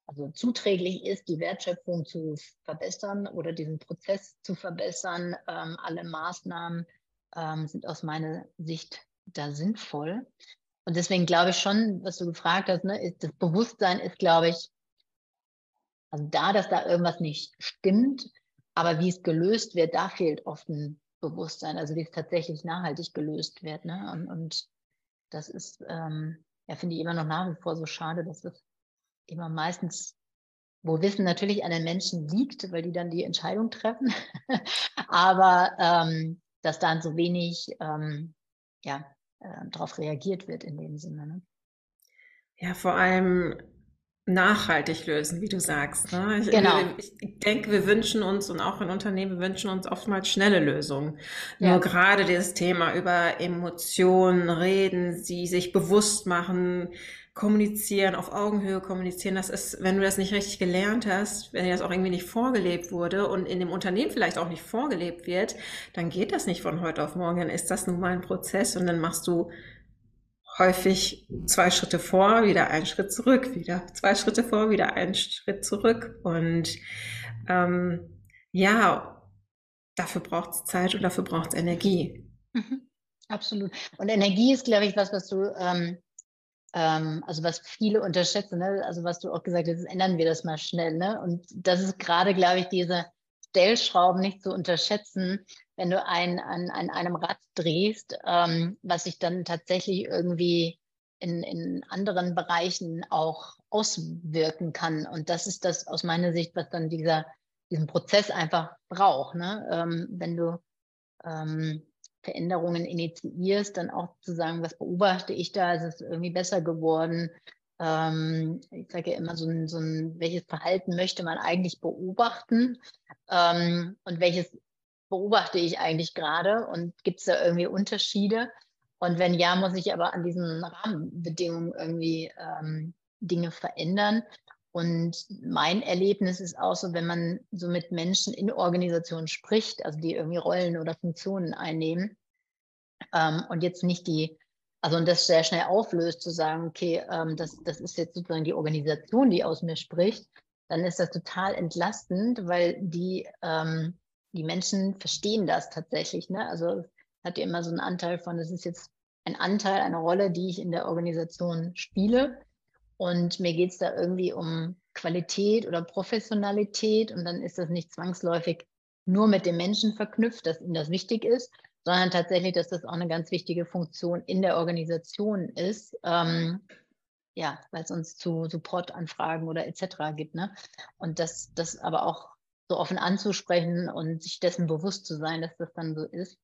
also zuträglich ist, die Wertschöpfung zu verbessern oder diesen Prozess zu verbessern. Ähm, alle Maßnahmen ähm, sind aus meiner Sicht da sinnvoll. Und deswegen glaube ich schon, was du gefragt hast, ne, ist, das Bewusstsein ist, glaube ich, also da, dass da irgendwas nicht stimmt, aber wie es gelöst wird, da fehlt oft ein Bewusstsein, also wie es tatsächlich nachhaltig gelöst wird. Ne? Und, und das ist, ähm, ja, finde ich immer noch nach wie vor so schade, dass das immer meistens, wo Wissen natürlich an den Menschen liegt, weil die dann die Entscheidung treffen, aber ähm, dass dann so wenig ähm, ja, äh, darauf reagiert wird in dem Sinne. Ne? Ja, vor allem nachhaltig lösen, wie du sagst. Ne? Ich, genau. ich, denke, wir wünschen uns und auch in Unternehmen, wünschen uns oftmals schnelle Lösungen. Ja. Nur gerade dieses Thema über Emotionen reden, sie sich bewusst machen, kommunizieren, auf Augenhöhe kommunizieren, das ist, wenn du das nicht richtig gelernt hast, wenn dir das auch irgendwie nicht vorgelebt wurde und in dem Unternehmen vielleicht auch nicht vorgelebt wird, dann geht das nicht von heute auf morgen, dann ist das nun mal ein Prozess und dann machst du häufig zwei Schritte vor, wieder einen Schritt zurück, wieder zwei Schritte vor, wieder einen Schritt zurück und ähm, ja, dafür braucht es Zeit und dafür braucht es Energie. Mhm, absolut. Und Energie ist, glaube ich, was, was du ähm ähm, also was viele unterschätzen, ne? also was du auch gesagt hast, ändern wir das mal schnell. Ne? Und das ist gerade, glaube ich, diese Stellschrauben nicht zu unterschätzen, wenn du ein, an, an einem Rad drehst, ähm, was sich dann tatsächlich irgendwie in, in anderen Bereichen auch auswirken kann. Und das ist das aus meiner Sicht, was dann dieser, diesen Prozess einfach braucht. Ne? Ähm, wenn du ähm, Veränderungen initiierst, dann auch zu sagen, was beobachte ich da, ist es irgendwie besser geworden. Ähm, ich sage ja immer so ein, so ein, welches Verhalten möchte man eigentlich beobachten ähm, und welches beobachte ich eigentlich gerade und gibt es da irgendwie Unterschiede? Und wenn ja, muss ich aber an diesen Rahmenbedingungen irgendwie ähm, Dinge verändern. Und mein Erlebnis ist auch so, wenn man so mit Menschen in Organisationen spricht, also die irgendwie Rollen oder Funktionen einnehmen ähm, und jetzt nicht die, also und das sehr schnell auflöst, zu sagen, okay, ähm, das, das ist jetzt sozusagen die Organisation, die aus mir spricht, dann ist das total entlastend, weil die, ähm, die Menschen verstehen das tatsächlich. Ne? Also hat ja immer so einen Anteil von, das ist jetzt ein Anteil, eine Rolle, die ich in der Organisation spiele. Und mir geht es da irgendwie um Qualität oder Professionalität. Und dann ist das nicht zwangsläufig nur mit dem Menschen verknüpft, dass ihm das wichtig ist, sondern tatsächlich, dass das auch eine ganz wichtige Funktion in der Organisation ist. Ähm, ja, weil es uns zu Supportanfragen oder etc. gibt. Ne? Und das, das aber auch so offen anzusprechen und sich dessen bewusst zu sein, dass das dann so ist.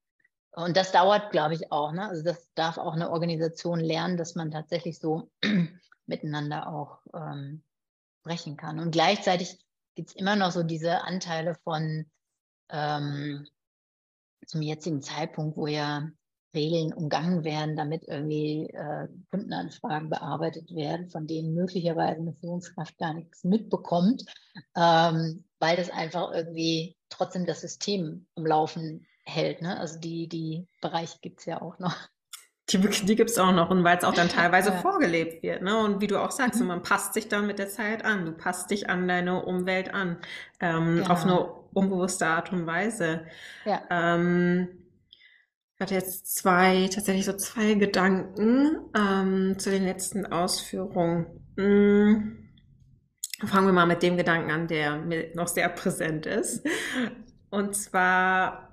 Und das dauert, glaube ich, auch. Ne? Also das darf auch eine Organisation lernen, dass man tatsächlich so miteinander auch ähm, sprechen kann. Und gleichzeitig gibt es immer noch so diese Anteile von ähm, zum jetzigen Zeitpunkt, wo ja Regeln umgangen werden, damit irgendwie äh, Kundenanfragen bearbeitet werden, von denen möglicherweise eine Führungskraft gar nichts mitbekommt, ähm, weil das einfach irgendwie trotzdem das System am Laufen hält. Ne? Also die, die Bereiche gibt es ja auch noch. Die, die gibt es auch noch und weil es auch dann teilweise ja. vorgelebt wird. Ne? Und wie du auch sagst, mhm. man passt sich dann mit der Zeit an. Du passt dich an deine Umwelt an. Ähm, genau. Auf eine unbewusste Art und Weise. Ja. Ähm, ich hatte jetzt zwei, tatsächlich so zwei Gedanken ähm, zu den letzten Ausführungen. Hm. Fangen wir mal mit dem Gedanken an, der mir noch sehr präsent ist. Und zwar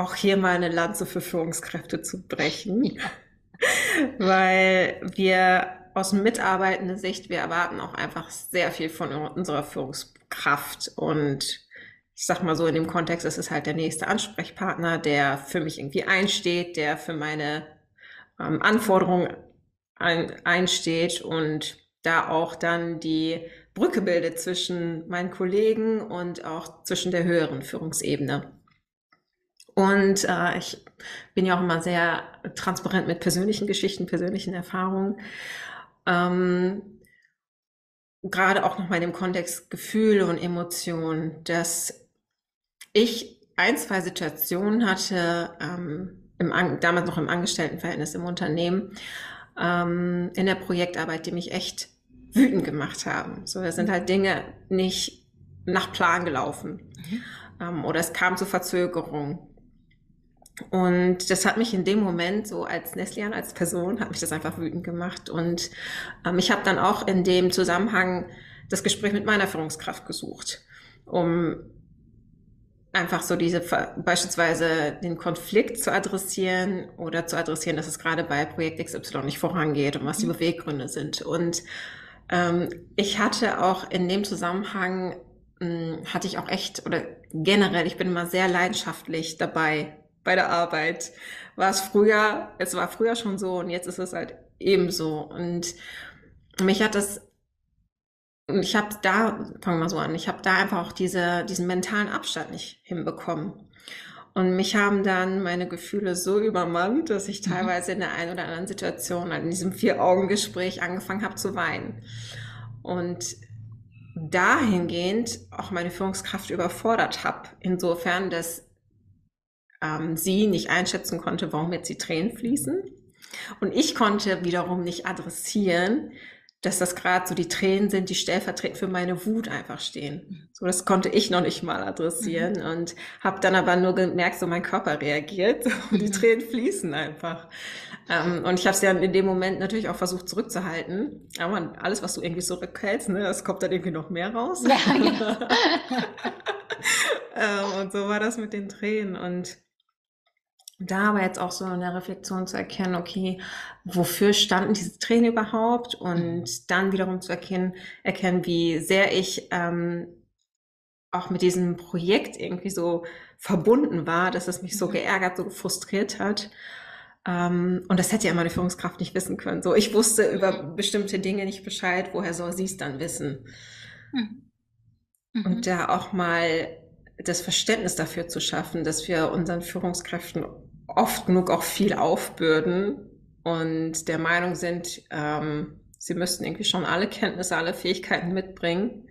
auch hier mal eine Lanze für Führungskräfte zu brechen. weil wir aus mitarbeitender Sicht, wir erwarten auch einfach sehr viel von unserer Führungskraft und ich sag mal so, in dem Kontext ist es halt der nächste Ansprechpartner, der für mich irgendwie einsteht, der für meine ähm, Anforderungen ein, einsteht und da auch dann die Brücke bildet zwischen meinen Kollegen und auch zwischen der höheren Führungsebene. Und äh, ich bin ja auch immer sehr transparent mit persönlichen Geschichten, persönlichen Erfahrungen. Ähm, gerade auch nochmal in dem Kontext Gefühle und Emotionen, dass ich ein, zwei Situationen hatte, ähm, im, damals noch im Angestelltenverhältnis im Unternehmen, ähm, in der Projektarbeit, die mich echt wütend gemacht haben. So, es sind halt Dinge nicht nach Plan gelaufen. Mhm. Ähm, oder es kam zu Verzögerungen. Und das hat mich in dem Moment so als Neslian, als Person, hat mich das einfach wütend gemacht. Und ähm, ich habe dann auch in dem Zusammenhang das Gespräch mit meiner Führungskraft gesucht, um einfach so diese beispielsweise den Konflikt zu adressieren oder zu adressieren, dass es gerade bei Projekt XY nicht vorangeht und was die mhm. Beweggründe sind. Und ähm, ich hatte auch in dem Zusammenhang mh, hm, hatte ich auch echt oder generell, ich bin immer sehr leidenschaftlich dabei bei der Arbeit. War es früher, es war früher schon so und jetzt ist es halt ebenso. Und mich hat das, ich habe da, fangen wir mal so an, ich habe da einfach auch diese, diesen mentalen Abstand nicht hinbekommen. Und mich haben dann meine Gefühle so übermannt, dass ich mhm. teilweise in der einen oder anderen Situation, halt in diesem Vier-Augen-Gespräch, angefangen habe zu weinen. Und dahingehend auch meine Führungskraft überfordert habe. Insofern, dass ähm, sie nicht einschätzen konnte, warum jetzt die Tränen fließen. Und ich konnte wiederum nicht adressieren, dass das gerade so die Tränen sind, die stellvertretend für meine Wut einfach stehen. So, das konnte ich noch nicht mal adressieren mhm. und habe dann aber nur gemerkt, so mein Körper reagiert und die mhm. Tränen fließen einfach. Ähm, und ich habe es ja in dem Moment natürlich auch versucht zurückzuhalten. Aber alles, was du irgendwie zurückhältst, ne, das kommt dann irgendwie noch mehr raus. Ja, genau. ähm, und so war das mit den Tränen und da aber jetzt auch so in der Reflexion zu erkennen, okay, wofür standen diese Tränen überhaupt und mhm. dann wiederum zu erkennen, erkennen, wie sehr ich ähm, auch mit diesem Projekt irgendwie so verbunden war, dass es mich so mhm. geärgert, so frustriert hat. Ähm, und das hätte ja meine Führungskraft nicht wissen können. So, ich wusste über bestimmte Dinge nicht Bescheid, woher soll sie es dann wissen? Mhm. Und mhm. da auch mal das Verständnis dafür zu schaffen, dass wir unseren Führungskräften oft genug auch viel aufbürden und der Meinung sind, ähm, sie müssten irgendwie schon alle Kenntnisse, alle Fähigkeiten mitbringen,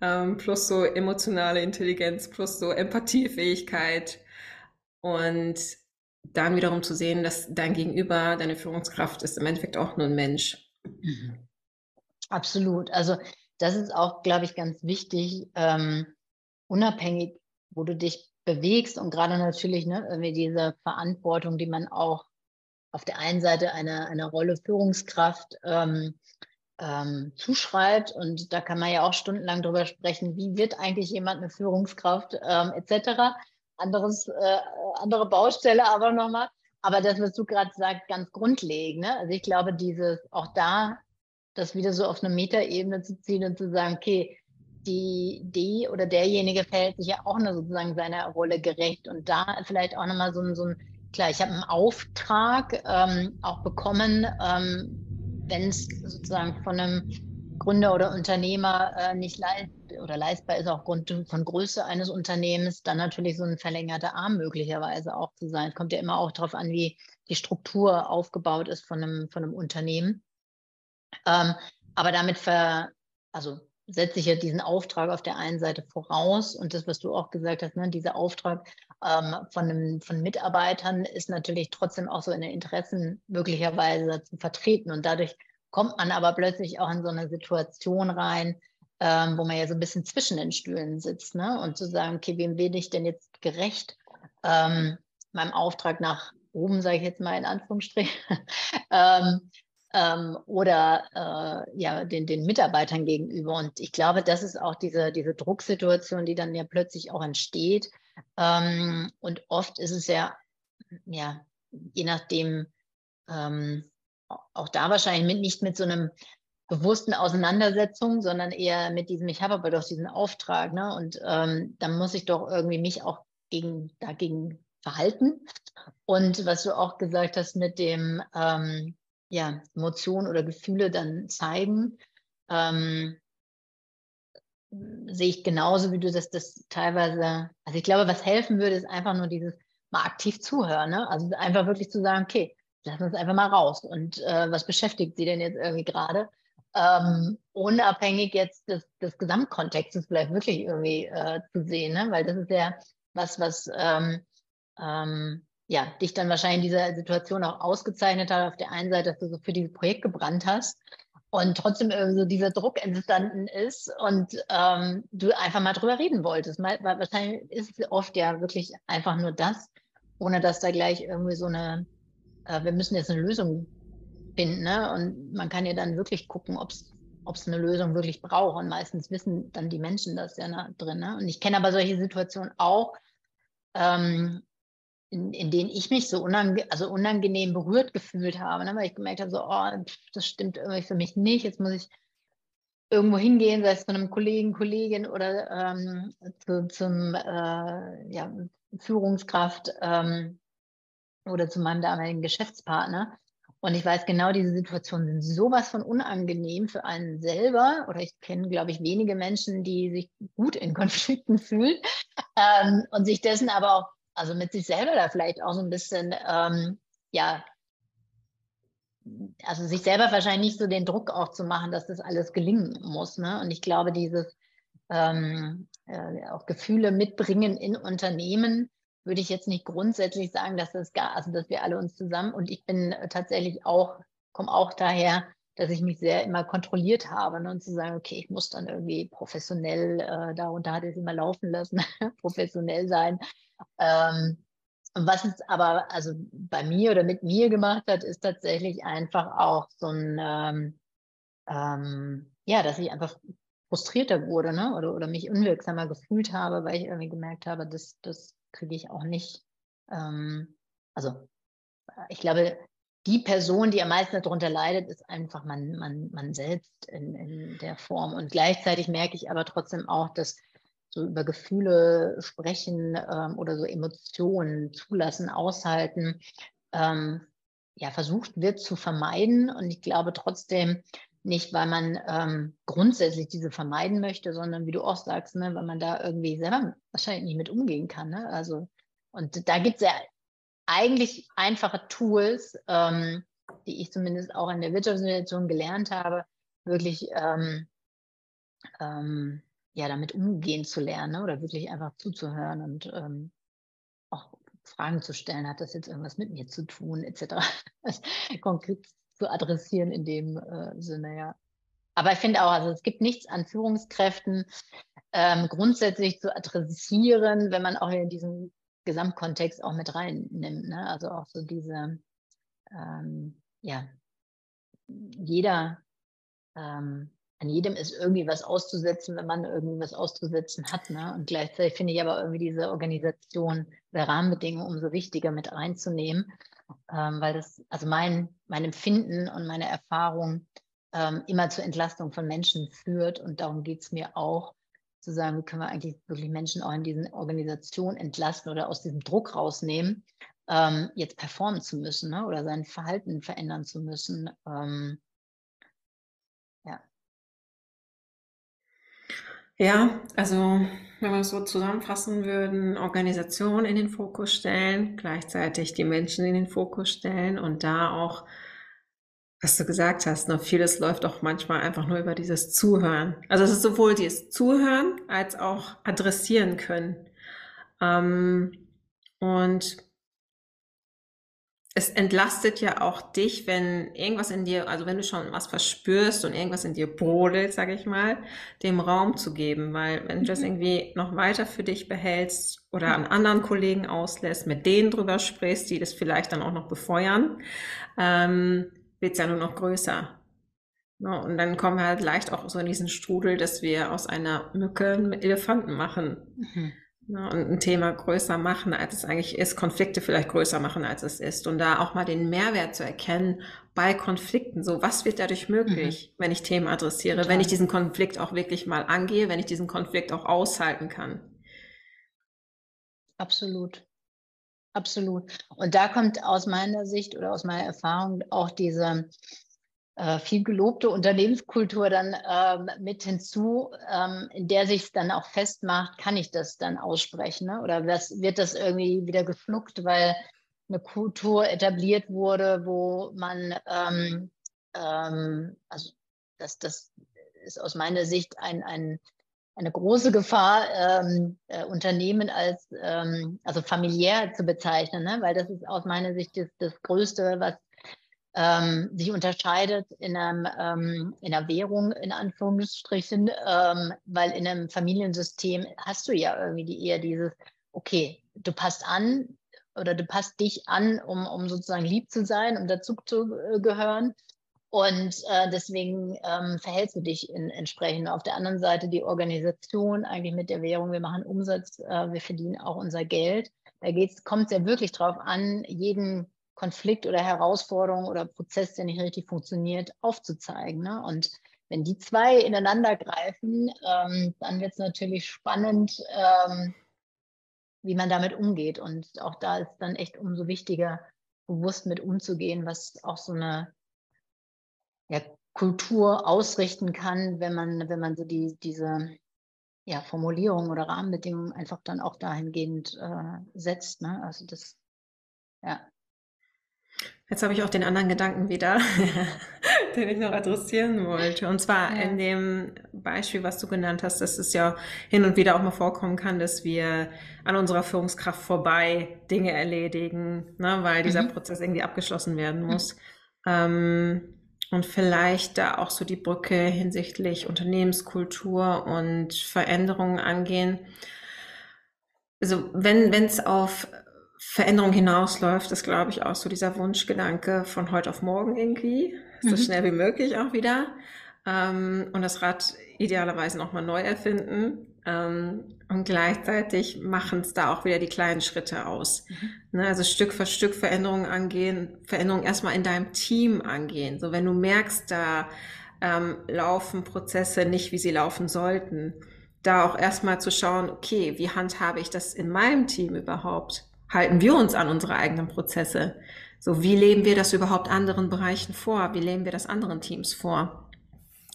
ähm, plus so emotionale Intelligenz, plus so Empathiefähigkeit und dann wiederum zu sehen, dass dein Gegenüber, deine Führungskraft ist im Endeffekt auch nur ein Mensch. Mhm. Absolut. Also das ist auch, glaube ich, ganz wichtig, ähm, unabhängig, wo du dich bewegst und gerade natürlich ne, irgendwie diese Verantwortung, die man auch auf der einen Seite einer eine Rolle Führungskraft ähm, ähm, zuschreibt und da kann man ja auch stundenlang drüber sprechen, wie wird eigentlich jemand eine Führungskraft ähm, etc. Anderes, äh, andere Baustelle aber nochmal. Aber das, was du gerade sagst, ganz grundlegend. Ne? Also ich glaube, dieses auch da, das wieder so auf eine Metaebene zu ziehen und zu sagen, okay, die, die oder derjenige verhält sich ja auch nur sozusagen seiner Rolle gerecht. Und da vielleicht auch nochmal so ein, so ein klar, ich habe einen Auftrag ähm, auch bekommen, ähm, wenn es sozusagen von einem Gründer oder Unternehmer äh, nicht leist oder leistbar ist, aufgrund von Größe eines Unternehmens, dann natürlich so ein verlängerter Arm möglicherweise auch zu sein. Es kommt ja immer auch darauf an, wie die Struktur aufgebaut ist von einem, von einem Unternehmen. Ähm, aber damit ver, also setze ich ja diesen Auftrag auf der einen Seite voraus und das, was du auch gesagt hast, ne, dieser Auftrag ähm, von, einem, von Mitarbeitern ist natürlich trotzdem auch so in den Interessen möglicherweise zu vertreten und dadurch kommt man aber plötzlich auch in so eine Situation rein, ähm, wo man ja so ein bisschen zwischen den Stühlen sitzt ne? und zu sagen, okay, wem bin ich denn jetzt gerecht? Ähm, meinem Auftrag nach oben, sage ich jetzt mal in Anführungsstrichen, ähm, ähm, oder äh, ja, den, den Mitarbeitern gegenüber. Und ich glaube, das ist auch diese, diese Drucksituation, die dann ja plötzlich auch entsteht. Ähm, und oft ist es ja, ja, je nachdem, ähm, auch da wahrscheinlich mit, nicht mit so einem bewussten Auseinandersetzung, sondern eher mit diesem, ich habe aber doch diesen Auftrag, ne? Und ähm, dann muss ich doch irgendwie mich auch gegen, dagegen verhalten. Und was du auch gesagt hast mit dem, ähm, ja, Emotionen oder Gefühle dann zeigen, ähm, sehe ich genauso, wie du das, das teilweise, also ich glaube, was helfen würde, ist einfach nur dieses mal aktiv zuhören, ne? Also einfach wirklich zu sagen, okay, lassen wir es einfach mal raus. Und äh, was beschäftigt sie denn jetzt irgendwie gerade? Ähm, unabhängig jetzt des, des Gesamtkontextes vielleicht wirklich irgendwie äh, zu sehen, ne? weil das ist ja was, was ähm, ähm, ja, dich dann wahrscheinlich in dieser Situation auch ausgezeichnet hat. Auf der einen Seite, dass du so für dieses Projekt gebrannt hast und trotzdem so dieser Druck entstanden ist und ähm, du einfach mal drüber reden wolltest. Weil wahrscheinlich ist es oft ja wirklich einfach nur das, ohne dass da gleich irgendwie so eine, äh, wir müssen jetzt eine Lösung finden. Ne? Und man kann ja dann wirklich gucken, ob es eine Lösung wirklich braucht. Und meistens wissen dann die Menschen das ja drin. Ne? Und ich kenne aber solche Situationen auch, ähm, in, in denen ich mich so unange also unangenehm berührt gefühlt habe, ne? weil ich gemerkt habe, so, oh, das stimmt irgendwie für mich nicht. Jetzt muss ich irgendwo hingehen, sei es zu einem Kollegen, Kollegin oder ähm, zu, zum äh, ja, Führungskraft ähm, oder zu meinem damaligen Geschäftspartner. Und ich weiß genau, diese Situationen sind sowas von unangenehm für einen selber. Oder ich kenne, glaube ich, wenige Menschen, die sich gut in Konflikten fühlen ähm, und sich dessen aber auch, also mit sich selber da vielleicht auch so ein bisschen, ähm, ja, also sich selber wahrscheinlich nicht so den Druck auch zu machen, dass das alles gelingen muss. Ne? Und ich glaube, dieses ähm, äh, auch Gefühle mitbringen in Unternehmen, würde ich jetzt nicht grundsätzlich sagen, dass das gar, also dass wir alle uns zusammen und ich bin tatsächlich auch, komme auch daher, dass ich mich sehr immer kontrolliert habe ne, und zu sagen, okay, ich muss dann irgendwie professionell, äh, darunter hat es immer laufen lassen, professionell sein. Ähm, was es aber also bei mir oder mit mir gemacht hat, ist tatsächlich einfach auch so ein, ähm, ähm, ja, dass ich einfach frustrierter wurde ne? oder, oder mich unwirksamer gefühlt habe, weil ich irgendwie gemerkt habe, dass das kriege ich auch nicht. Ähm, also ich glaube, die Person, die am meisten darunter leidet, ist einfach man, man, man selbst in, in der Form. Und gleichzeitig merke ich aber trotzdem auch, dass so über Gefühle sprechen ähm, oder so Emotionen zulassen, aushalten, ähm, ja, versucht wird zu vermeiden. Und ich glaube trotzdem, nicht, weil man ähm, grundsätzlich diese vermeiden möchte, sondern wie du auch sagst, ne, weil man da irgendwie selber wahrscheinlich nicht mit umgehen kann. Ne? Also, und da gibt es ja eigentlich einfache Tools, ähm, die ich zumindest auch in der Wirtschaftssituation gelernt habe, wirklich ähm, ähm, ja, damit umgehen zu lernen ne? oder wirklich einfach zuzuhören und ähm, auch Fragen zu stellen, hat das jetzt irgendwas mit mir zu tun, etc. Konkret zu adressieren in dem äh, Sinne, ja. Aber ich finde auch, also es gibt nichts an Führungskräften ähm, grundsätzlich zu adressieren, wenn man auch in diesen Gesamtkontext auch mit reinnimmt. Ne? Also auch so diese, ähm, ja, jeder, ähm, an jedem ist irgendwie was auszusetzen, wenn man irgendwie was auszusetzen hat. Ne? Und gleichzeitig finde ich aber irgendwie diese Organisation der Rahmenbedingungen umso wichtiger mit reinzunehmen ähm, weil das, also mein, mein Empfinden und meine Erfahrung ähm, immer zur Entlastung von Menschen führt. Und darum geht es mir auch, zu sagen, wie können wir eigentlich wirklich Menschen auch in diesen Organisationen entlasten oder aus diesem Druck rausnehmen, ähm, jetzt performen zu müssen ne? oder sein Verhalten verändern zu müssen. Ähm, Ja, also wenn wir es so zusammenfassen würden, Organisation in den Fokus stellen, gleichzeitig die Menschen in den Fokus stellen und da auch, was du gesagt hast, noch vieles läuft auch manchmal einfach nur über dieses Zuhören. Also es ist sowohl dieses Zuhören als auch adressieren können. Ähm, und es entlastet ja auch dich, wenn irgendwas in dir, also wenn du schon was verspürst und irgendwas in dir brodelt, sage ich mal, dem Raum zu geben, weil wenn du das mhm. irgendwie noch weiter für dich behältst oder an anderen Kollegen auslässt, mit denen drüber sprichst, die das vielleicht dann auch noch befeuern, ähm, wird es ja nur noch größer. Ja, und dann kommen wir halt leicht auch so in diesen Strudel, dass wir aus einer Mücke einen Elefanten machen. Mhm. Ja, und ein Thema größer machen, als es eigentlich ist, Konflikte vielleicht größer machen, als es ist. Und da auch mal den Mehrwert zu erkennen bei Konflikten. So, was wird dadurch möglich, mhm. wenn ich Themen adressiere, Total. wenn ich diesen Konflikt auch wirklich mal angehe, wenn ich diesen Konflikt auch aushalten kann. Absolut. Absolut. Und da kommt aus meiner Sicht oder aus meiner Erfahrung auch diese äh, viel gelobte Unternehmenskultur dann ähm, mit hinzu, ähm, in der sich es dann auch festmacht, kann ich das dann aussprechen? Ne? Oder was, wird das irgendwie wieder geschluckt, weil eine Kultur etabliert wurde, wo man, ähm, ähm also das, das ist aus meiner Sicht ein, ein eine große Gefahr, ähm, äh, Unternehmen als ähm, also familiär zu bezeichnen, ne? weil das ist aus meiner Sicht das, das Größte, was ähm, sich unterscheidet in, einem, ähm, in einer Währung, in Anführungsstrichen, ähm, weil in einem Familiensystem hast du ja irgendwie die, eher dieses, okay, du passt an oder du passt dich an, um, um sozusagen lieb zu sein, um dazu zu äh, gehören. Und äh, deswegen ähm, verhältst du dich in, entsprechend. Auf der anderen Seite die Organisation eigentlich mit der Währung, wir machen Umsatz, äh, wir verdienen auch unser Geld. Da kommt es ja wirklich drauf an, jeden Konflikt oder Herausforderung oder Prozess, der nicht richtig funktioniert, aufzuzeigen. Ne? Und wenn die zwei ineinander greifen, ähm, dann wird es natürlich spannend, ähm, wie man damit umgeht. Und auch da ist dann echt umso wichtiger, bewusst mit umzugehen, was auch so eine ja, Kultur ausrichten kann, wenn man, wenn man so die, diese ja, Formulierung oder Rahmenbedingungen einfach dann auch dahingehend äh, setzt. Ne? Also das, ja. Jetzt habe ich auch den anderen Gedanken wieder, den ich noch adressieren wollte. Und zwar ja. in dem Beispiel, was du genannt hast, dass es ja hin und wieder auch mal vorkommen kann, dass wir an unserer Führungskraft vorbei Dinge erledigen, ne, weil dieser mhm. Prozess irgendwie abgeschlossen werden muss. Mhm. Ähm, und vielleicht da auch so die Brücke hinsichtlich Unternehmenskultur und Veränderungen angehen. Also wenn es auf Veränderung hinausläuft, ist, glaube ich, auch so dieser Wunschgedanke von heute auf morgen irgendwie, so mhm. schnell wie möglich auch wieder. Ähm, und das Rad idealerweise nochmal neu erfinden. Ähm, und gleichzeitig machen es da auch wieder die kleinen Schritte aus. Mhm. Ne, also Stück für Stück Veränderungen angehen, Veränderungen erstmal in deinem Team angehen. So wenn du merkst, da ähm, laufen Prozesse nicht, wie sie laufen sollten, da auch erstmal zu schauen, okay, wie handhabe ich das in meinem Team überhaupt? Halten wir uns an unsere eigenen Prozesse? So, wie leben wir das überhaupt anderen Bereichen vor? Wie leben wir das anderen Teams vor?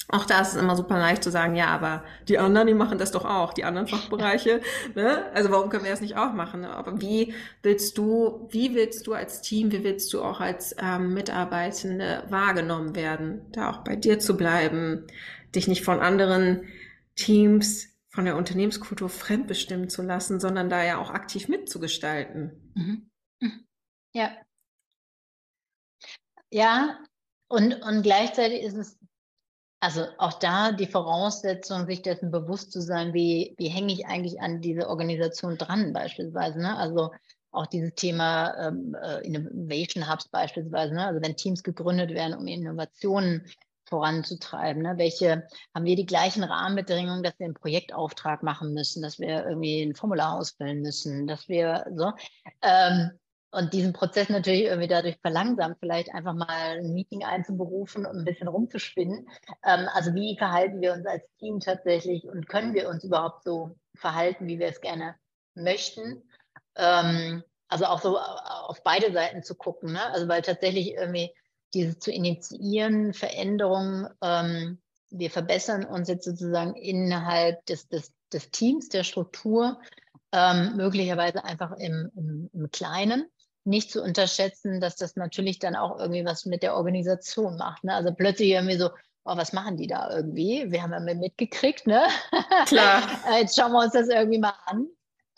Auch da ist es immer super leicht zu sagen, ja, aber die anderen, die machen das doch auch, die anderen Fachbereiche. ne? Also warum können wir das nicht auch machen? Aber wie willst du, wie willst du als Team, wie willst du auch als ähm, Mitarbeitende wahrgenommen werden, da auch bei dir zu bleiben, dich nicht von anderen Teams, von der Unternehmenskultur fremdbestimmen zu lassen, sondern da ja auch aktiv mitzugestalten. Mhm. mhm. Ja. Ja, und, und gleichzeitig ist es also auch da die Voraussetzung, sich dessen bewusst zu sein, wie, wie hänge ich eigentlich an diese Organisation dran beispielsweise. Ne? Also auch dieses Thema ähm, äh, Innovation Hubs beispielsweise, ne? also wenn Teams gegründet werden, um Innovationen voranzutreiben. Ne? Welche haben wir die gleichen Rahmenbedingungen, dass wir einen Projektauftrag machen müssen, dass wir irgendwie ein Formular ausfüllen müssen, dass wir so. Ähm, und diesen Prozess natürlich irgendwie dadurch verlangsamt, vielleicht einfach mal ein Meeting einzuberufen und ein bisschen rumzuspinnen. Ähm, also wie verhalten wir uns als Team tatsächlich und können wir uns überhaupt so verhalten, wie wir es gerne möchten? Ähm, also auch so auf beide Seiten zu gucken. Ne? Also weil tatsächlich irgendwie diese zu initiieren, Veränderungen, ähm, wir verbessern uns jetzt sozusagen innerhalb des, des, des Teams, der Struktur, ähm, möglicherweise einfach im, im, im Kleinen nicht zu unterschätzen, dass das natürlich dann auch irgendwie was mit der Organisation macht. Ne? Also plötzlich irgendwie so, oh, was machen die da irgendwie? Wir haben ja mitgekriegt, ne? Klar. Jetzt schauen wir uns das irgendwie mal an.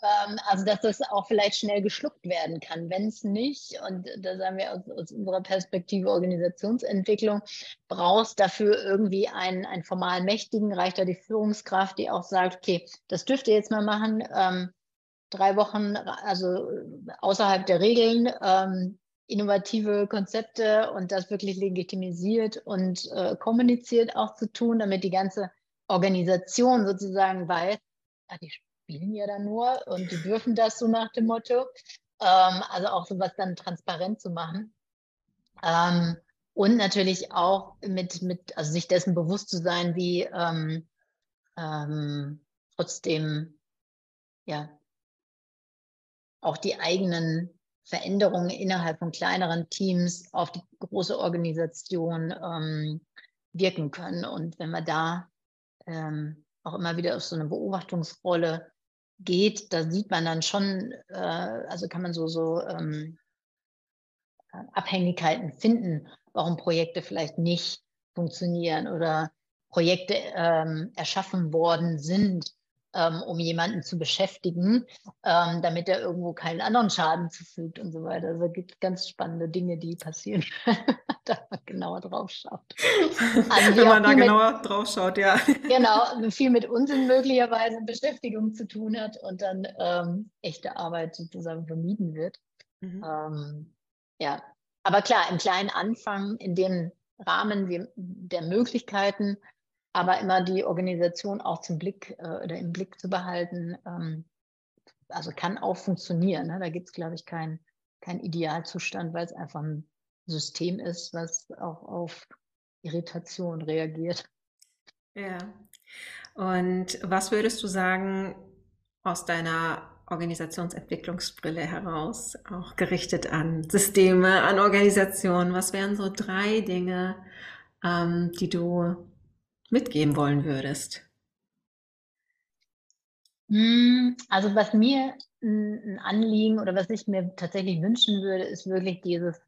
Ähm, also, dass das auch vielleicht schnell geschluckt werden kann. Wenn es nicht, und da sagen wir aus, aus, unserer Perspektive Organisationsentwicklung, brauchst dafür irgendwie einen, einen formal Mächtigen, reicht da die Führungskraft, die auch sagt, okay, das dürft ihr jetzt mal machen. Ähm, drei Wochen, also außerhalb der Regeln, ähm, innovative Konzepte und das wirklich legitimisiert und äh, kommuniziert auch zu tun, damit die ganze Organisation sozusagen weiß, ja, die, spielen ja dann nur und die dürfen das so nach dem Motto. Ähm, also auch sowas dann transparent zu machen. Ähm, und natürlich auch mit, mit, also sich dessen bewusst zu sein, wie ähm, ähm, trotzdem ja auch die eigenen Veränderungen innerhalb von kleineren Teams auf die große Organisation ähm, wirken können. Und wenn man da ähm, auch immer wieder auf so eine Beobachtungsrolle geht, da sieht man dann schon, äh, also kann man so, so ähm, Abhängigkeiten finden, warum Projekte vielleicht nicht funktionieren oder Projekte ähm, erschaffen worden sind, ähm, um jemanden zu beschäftigen, ähm, damit er irgendwo keinen anderen Schaden zufügt und so weiter. Also es gibt ganz spannende Dinge, die passieren, da man genauer drauf schaut. Also Wenn man da genauer mit, drauf schaut, ja. Genau, viel mit Unsinn möglicherweise Beschäftigung zu tun hat und dann ähm, echte Arbeit sozusagen vermieden wird. Mhm. Ähm, ja, aber klar, im kleinen Anfang, in dem Rahmen der Möglichkeiten, aber immer die Organisation auch zum Blick äh, oder im Blick zu behalten, ähm, also kann auch funktionieren. Ne? Da gibt es, glaube ich, keinen kein Idealzustand, weil es einfach ein System ist, was auch auf Irritation reagiert. Ja. Und was würdest du sagen aus deiner Organisationsentwicklungsbrille heraus, auch gerichtet an Systeme, an Organisationen? Was wären so drei Dinge, ähm, die du mitgeben wollen würdest? Hm, also was mir ein Anliegen oder was ich mir tatsächlich wünschen würde, ist wirklich dieses,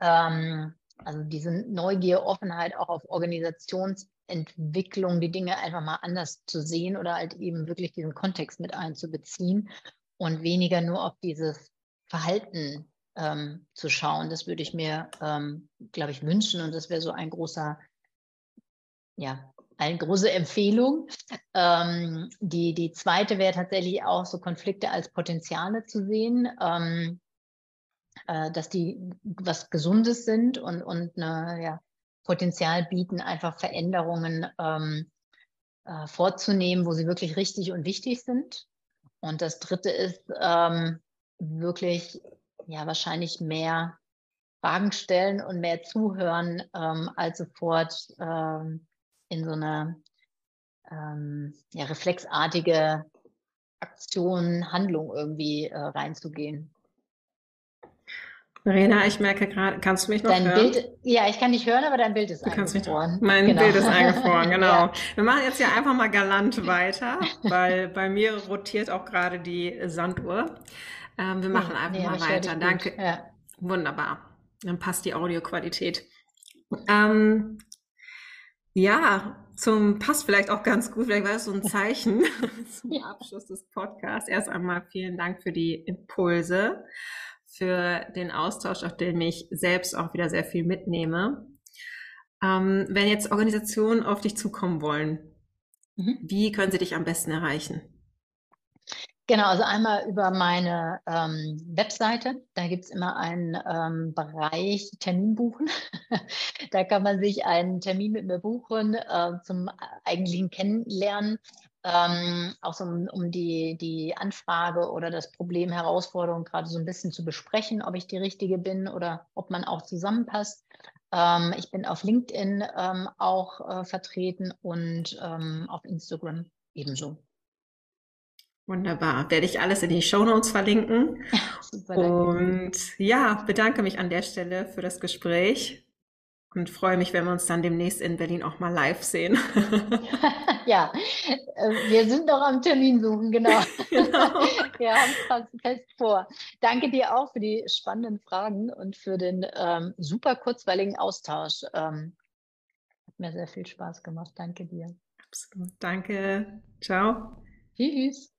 ähm, also diese Neugier, Offenheit auch auf Organisationsentwicklung, die Dinge einfach mal anders zu sehen oder halt eben wirklich diesen Kontext mit einzubeziehen und weniger nur auf dieses Verhalten ähm, zu schauen. Das würde ich mir, ähm, glaube ich, wünschen und das wäre so ein großer ja, eine große Empfehlung. Ähm, die, die zweite wäre tatsächlich auch so Konflikte als Potenziale zu sehen, ähm, äh, dass die was Gesundes sind und, und eine, ja, Potenzial bieten, einfach Veränderungen ähm, äh, vorzunehmen, wo sie wirklich richtig und wichtig sind. Und das dritte ist ähm, wirklich, ja, wahrscheinlich mehr Fragen stellen und mehr zuhören, ähm, als sofort ähm, in so eine ähm, ja, reflexartige Aktion, Handlung irgendwie äh, reinzugehen. Verena, ich merke gerade, kannst du mich noch dein hören? Bild, ja, ich kann dich hören, aber dein Bild ist du eingefroren. mein genau. Bild ist eingefroren, genau. ja. Wir machen jetzt ja einfach mal galant weiter, weil bei mir rotiert auch gerade die Sanduhr. Ähm, wir machen einfach nee, mal weiter. Danke. Ja. Wunderbar. Dann passt die Audioqualität. Ähm, ja, zum passt vielleicht auch ganz gut, vielleicht war das so ein Zeichen zum Abschluss des Podcasts. Erst einmal vielen Dank für die Impulse, für den Austausch, auf den ich selbst auch wieder sehr viel mitnehme. Ähm, wenn jetzt Organisationen auf dich zukommen wollen, mhm. wie können sie dich am besten erreichen? Genau, also einmal über meine ähm, Webseite. Da gibt es immer einen ähm, Bereich Termin buchen. da kann man sich einen Termin mit mir buchen äh, zum eigentlichen Kennenlernen. Ähm, auch so um, um die, die Anfrage oder das Problem, Herausforderung gerade so ein bisschen zu besprechen, ob ich die Richtige bin oder ob man auch zusammenpasst. Ähm, ich bin auf LinkedIn ähm, auch äh, vertreten und ähm, auf Instagram ebenso. Wunderbar. Werde ich alles in die Show Notes verlinken. Super, und ja, bedanke mich an der Stelle für das Gespräch und freue mich, wenn wir uns dann demnächst in Berlin auch mal live sehen. ja, äh, wir sind noch am Termin suchen, genau. genau. Wir haben es fest vor. Danke dir auch für die spannenden Fragen und für den ähm, super kurzweiligen Austausch. Ähm, hat mir sehr viel Spaß gemacht. Danke dir. Absolut. Danke. Ciao. Tschüss.